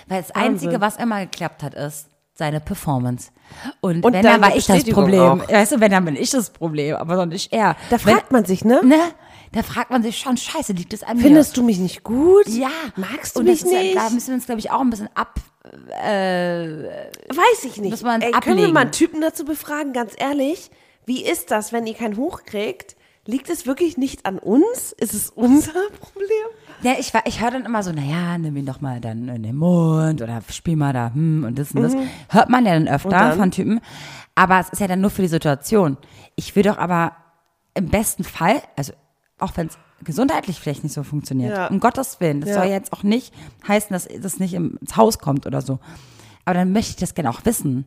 Speaker 2: Weil das Einzige, was immer geklappt hat, ist seine Performance. Und,
Speaker 1: Und
Speaker 2: wenn, dann war ich das Problem.
Speaker 1: auch.
Speaker 2: Weißt du, wenn, dann bin ich das Problem, aber doch nicht er.
Speaker 1: Da fragt man sich, ne?
Speaker 2: wenn, ne? Da fragt man sich schon, scheiße, liegt es an mir?
Speaker 1: Findest du mich nicht gut?
Speaker 2: ja.
Speaker 1: Magst du
Speaker 2: Und
Speaker 1: mich
Speaker 2: das ist ja-
Speaker 1: nicht?
Speaker 2: Da müssen wir uns, glaube ich, auch ein bisschen ab,
Speaker 1: Weiß ich nicht.
Speaker 2: Muss man
Speaker 1: Ey, können wir
Speaker 2: ablegen.
Speaker 1: mal einen Typen dazu befragen, ganz ehrlich? Wie ist das, wenn ihr keinen hochkriegt? Liegt es wirklich nicht an uns? Ist es unser Problem?
Speaker 2: Ja, ich, war- ich höre dann immer so, naja, nimm ihn doch mal dann in den Mund oder spiel mal da, hm, und das und das. Hört man ja dann öfter
Speaker 1: dann?
Speaker 2: von Typen. Aber es ist ja dann nur für die Situation. Ich will doch aber im besten Fall, also auch wenn es gesundheitlich vielleicht nicht so funktioniert,
Speaker 1: Ja.
Speaker 2: um Gottes Willen, das
Speaker 1: Ja.
Speaker 2: soll jetzt auch nicht heißen, dass das nicht ins Haus kommt oder so. Aber dann möchte ich das gerne auch wissen.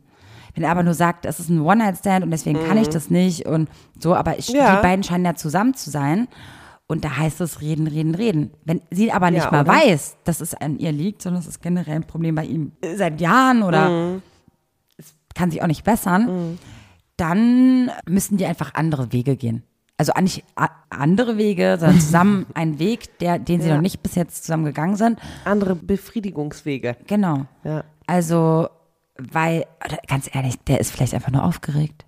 Speaker 2: Wenn er aber nur sagt, es ist ein One-Night-Stand und deswegen kann ich das nicht und so, aber ich,
Speaker 1: Mhm. Ja.
Speaker 2: die beiden scheinen ja zusammen zu sein. Und da heißt es reden, reden, reden. Wenn sie aber nicht
Speaker 1: Ja,
Speaker 2: mal
Speaker 1: oder?
Speaker 2: weiß, dass es an ihr liegt, sondern es ist generell ein Problem bei ihm seit Jahren oder
Speaker 1: Mhm.
Speaker 2: es kann sich auch nicht bessern, dann müssen die einfach andere Wege gehen. Also nicht andere Wege, sondern zusammen einen Weg, der, den sie
Speaker 1: Ja.
Speaker 2: noch nicht bis jetzt zusammen gegangen sind.
Speaker 1: Andere Befriedigungswege.
Speaker 2: Genau.
Speaker 1: Ja.
Speaker 2: Also, weil, ganz ehrlich, der ist vielleicht einfach nur aufgeregt.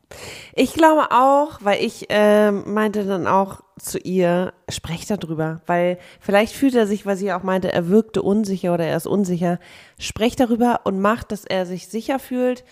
Speaker 1: Ich glaube auch, weil ich ähm, meinte dann auch zu ihr, sprecht darüber, weil vielleicht fühlt er sich, weil sie auch meinte, er wirkte unsicher oder er ist unsicher. Sprecht darüber und macht, dass er sich sicher fühlt.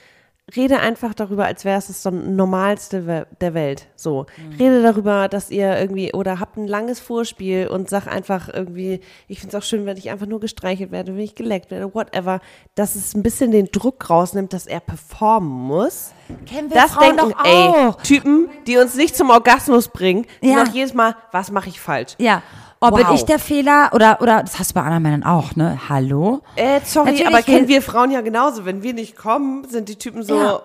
Speaker 1: Rede einfach darüber, als wäre es das Normalste der Welt. So. Rede darüber, dass ihr irgendwie, oder habt ein langes Vorspiel und sag einfach irgendwie, ich finde es auch schön, wenn ich einfach nur gestreichelt werde, wenn ich geleckt werde, whatever, dass es ein bisschen den Druck rausnimmt, dass er performen muss
Speaker 2: Kennen wir
Speaker 1: das
Speaker 2: Frauen
Speaker 1: denken,
Speaker 2: doch
Speaker 1: ey,
Speaker 2: auch.
Speaker 1: Typen, die uns nicht zum Orgasmus bringen,
Speaker 2: Ja.
Speaker 1: auch jedes Mal, was mache ich falsch?
Speaker 2: Ja. Ob
Speaker 1: Wow.
Speaker 2: bin ich der Fehler oder, oder, das hast du bei anderen Männern auch, ne? Hallo?
Speaker 1: Äh, sorry,
Speaker 2: Natürlich
Speaker 1: aber kennen wir Frauen ja genauso. Wenn wir nicht kommen, sind die Typen so,
Speaker 2: Ja.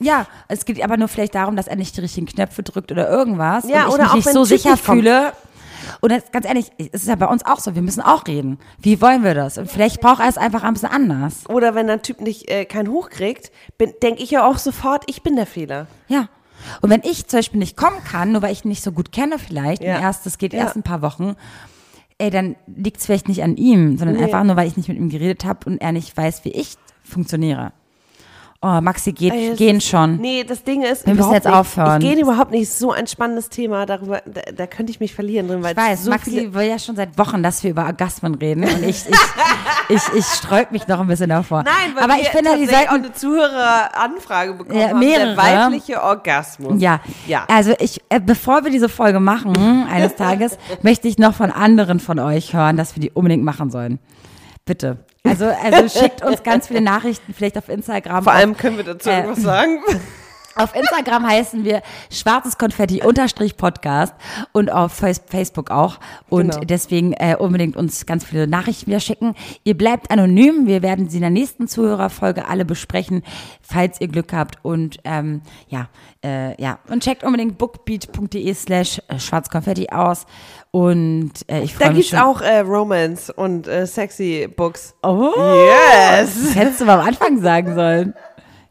Speaker 2: Ja, es geht aber nur vielleicht darum, dass er nicht die richtigen Knöpfe drückt oder irgendwas.
Speaker 1: Ja,
Speaker 2: und ich
Speaker 1: oder
Speaker 2: mich
Speaker 1: auch
Speaker 2: nicht
Speaker 1: wenn
Speaker 2: so sicher
Speaker 1: nicht
Speaker 2: fühle. Und das, ganz ehrlich, es ist ja bei uns auch so, wir müssen auch reden. Wie wollen wir das? Und vielleicht braucht er es einfach ein bisschen anders.
Speaker 1: Oder wenn ein Typ nicht äh, keinen Hoch kriegt, denke ich ja auch sofort, ich bin der Fehler.
Speaker 2: Ja. Und wenn ich zum Beispiel nicht kommen kann, nur weil ich ihn nicht so gut kenne vielleicht,
Speaker 1: Ja.
Speaker 2: erst, das geht
Speaker 1: Ja.
Speaker 2: erst ein paar Wochen, ey, dann liegt es vielleicht nicht an ihm, sondern
Speaker 1: Nee.
Speaker 2: einfach nur, weil ich nicht mit ihm geredet habe und er nicht weiß, wie ich funktioniere. Oh, Maxi, geht,
Speaker 1: es
Speaker 2: gehen schon.
Speaker 1: Nee, das Ding ist,
Speaker 2: Wir müssen jetzt
Speaker 1: nicht,
Speaker 2: aufhören.
Speaker 1: Ich gehe überhaupt nicht so ein spannendes Thema, darüber, da, da könnte ich mich verlieren drin, weil
Speaker 2: Ich weiß,
Speaker 1: so
Speaker 2: Maxi will ja schon seit Wochen, dass wir über Orgasmen reden und ich, ich, ich, ich sträub mich noch ein bisschen davor.
Speaker 1: Nein, weil
Speaker 2: Aber
Speaker 1: wir
Speaker 2: ich finde, die
Speaker 1: tatsächlich auch
Speaker 2: sollten,
Speaker 1: eine Zuhöreranfrage bekommen
Speaker 2: Ja,
Speaker 1: haben,
Speaker 2: mehrere.
Speaker 1: der weibliche Orgasmus.
Speaker 2: ja,
Speaker 1: Ja.
Speaker 2: also ich, äh, bevor wir diese Folge machen, eines Tages, möchte ich noch von anderen von euch hören, dass wir die unbedingt machen sollen. Bitte. Also, also schickt uns ganz viele Nachrichten, vielleicht auf Instagram.
Speaker 1: Vor allem können wir dazu
Speaker 2: Äh,
Speaker 1: irgendwas sagen.
Speaker 2: Auf Instagram heißen wir schwarzes Konfetti unterstrich Podcast und auf Face- Facebook auch. Und
Speaker 1: Genau.
Speaker 2: deswegen äh, unbedingt uns ganz viele Nachrichten wieder schicken. Ihr bleibt anonym. Wir werden sie in der nächsten Zuhörerfolge alle besprechen, falls ihr Glück habt. Und ähm, ja, äh, ja. Und checkt unbedingt bookbeat.de slash äh, schwarzkonfetti aus. Und äh, ich
Speaker 1: Da
Speaker 2: freue mich
Speaker 1: gibt's
Speaker 2: schon.
Speaker 1: auch äh, Romance und äh, sexy Books.
Speaker 2: Oh,
Speaker 1: Yes!
Speaker 2: das hättest du mal am Anfang sagen sollen.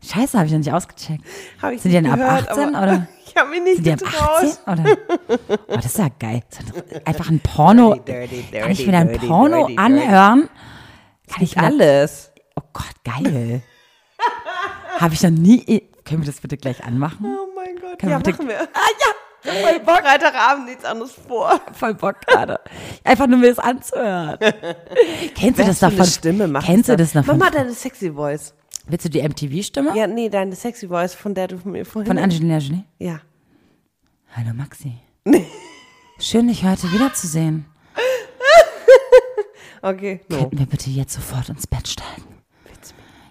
Speaker 2: Scheiße, habe ich noch nicht ausgecheckt.
Speaker 1: Hab ich
Speaker 2: Sind die
Speaker 1: nicht
Speaker 2: denn ab
Speaker 1: gehört,
Speaker 2: 18
Speaker 1: aber
Speaker 2: oder?
Speaker 1: Ich habe mich nicht
Speaker 2: Sind die ab
Speaker 1: getraut.
Speaker 2: 18? Oder? Oh, das ist ja geil. Einfach ein Porno.
Speaker 1: Dirty, dirty,
Speaker 2: Kann ich wieder ein Porno
Speaker 1: dirty,
Speaker 2: anhören? Kann ich
Speaker 1: Alles.
Speaker 2: Oh Gott, geil. Habe ich noch nie. Können wir das bitte gleich anmachen?
Speaker 1: Oh mein Gott.
Speaker 2: Können
Speaker 1: ja,
Speaker 2: wir bitte-
Speaker 1: machen wir. Ah ja. Voll Bock. Freitagabend nichts anderes vor.
Speaker 2: Voll Bock gerade. Einfach nur mir das anzuhören. Kennst du das
Speaker 1: Was für
Speaker 2: noch
Speaker 1: eine
Speaker 2: von
Speaker 1: Stimme macht
Speaker 2: Kennst du das noch
Speaker 1: Mach mal deine sexy Voice.
Speaker 2: Willst du die MTV-Stimme?
Speaker 1: Ja, nee, deine sexy Voice, von der du mir vorhin...
Speaker 2: Von Angelina Jolie?
Speaker 1: Ja.
Speaker 2: Hallo Maxi. Schön, dich heute wiederzusehen.
Speaker 1: Okay. No.
Speaker 2: Könnten wir bitte jetzt sofort ins Bett steigen?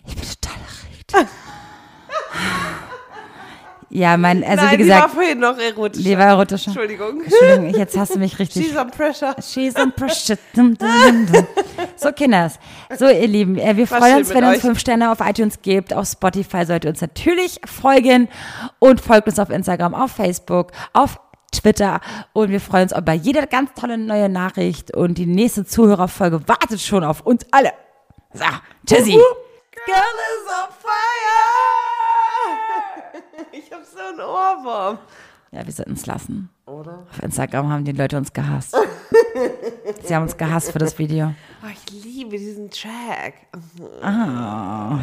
Speaker 2: Ich bin total erregt. Ja, mein, also
Speaker 1: Nein,
Speaker 2: wie
Speaker 1: die war
Speaker 2: gesagt,
Speaker 1: vorhin noch erotisch.
Speaker 2: die war erotischer.
Speaker 1: Entschuldigung.
Speaker 2: Entschuldigung, jetzt hast du mich richtig.
Speaker 1: She's on pressure.
Speaker 2: She's on pressure. Dum, dum, dum, dum. So, Kinders. So, ihr Lieben, äh, wir freuen uns, wenn ihr uns fünf Sterne auf iTunes gebt. Auf Spotify solltet ihr uns natürlich folgen und folgt uns auf Instagram, auf Facebook, auf Twitter und wir freuen uns über jede ganz tolle neue Nachricht und die nächste Zuhörerfolge wartet schon auf uns alle. So, tschüssi.
Speaker 1: Girl is on fire! Ich hab so einen Ohrwurm.
Speaker 2: Ja, wir sollten es lassen. Oder? Auf Instagram haben die Leute uns gehasst. Sie haben uns gehasst für das Video.
Speaker 1: Oh, ich liebe diesen Track.
Speaker 2: Ah.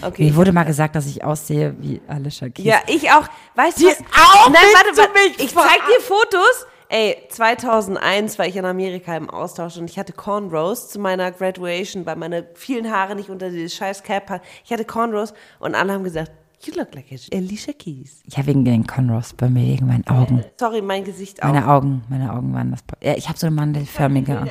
Speaker 1: Okay.
Speaker 2: Mir wurde mal gesagt, dass ich aussehe wie Alicia Keys.
Speaker 1: Ja, ich auch. Weißt du was?
Speaker 2: auch
Speaker 1: Nein, warte, warte.
Speaker 2: mich
Speaker 1: Ich zeig dir Fotos. Ey, 2001 war ich in Amerika im Austausch und ich hatte Cornrows zu meiner Graduation, weil meine vielen Haare nicht unter dieses scheiß Cap hatten. Ich hatte Cornrows und alle haben gesagt, you look like Alicia Keys.
Speaker 2: Ja, wegen den Conros bei mir, wegen meinen Augen.
Speaker 1: Sorry, mein Gesicht auch.
Speaker 2: Meine Augen, meine Augen waren das. Ja, ich habe so eine mandelförmige.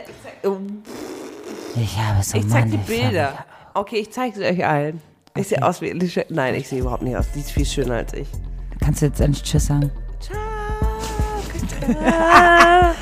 Speaker 2: Ich habe so
Speaker 1: Ich zeig die. Bilder. Okay, ich zeige sie euch allen. Ich sehe aus wie Alicia. Nein, ich sehe überhaupt nicht aus. Die ist viel schöner als ich.
Speaker 2: Kannst du jetzt endlich Tschüss sagen?
Speaker 1: Ciao.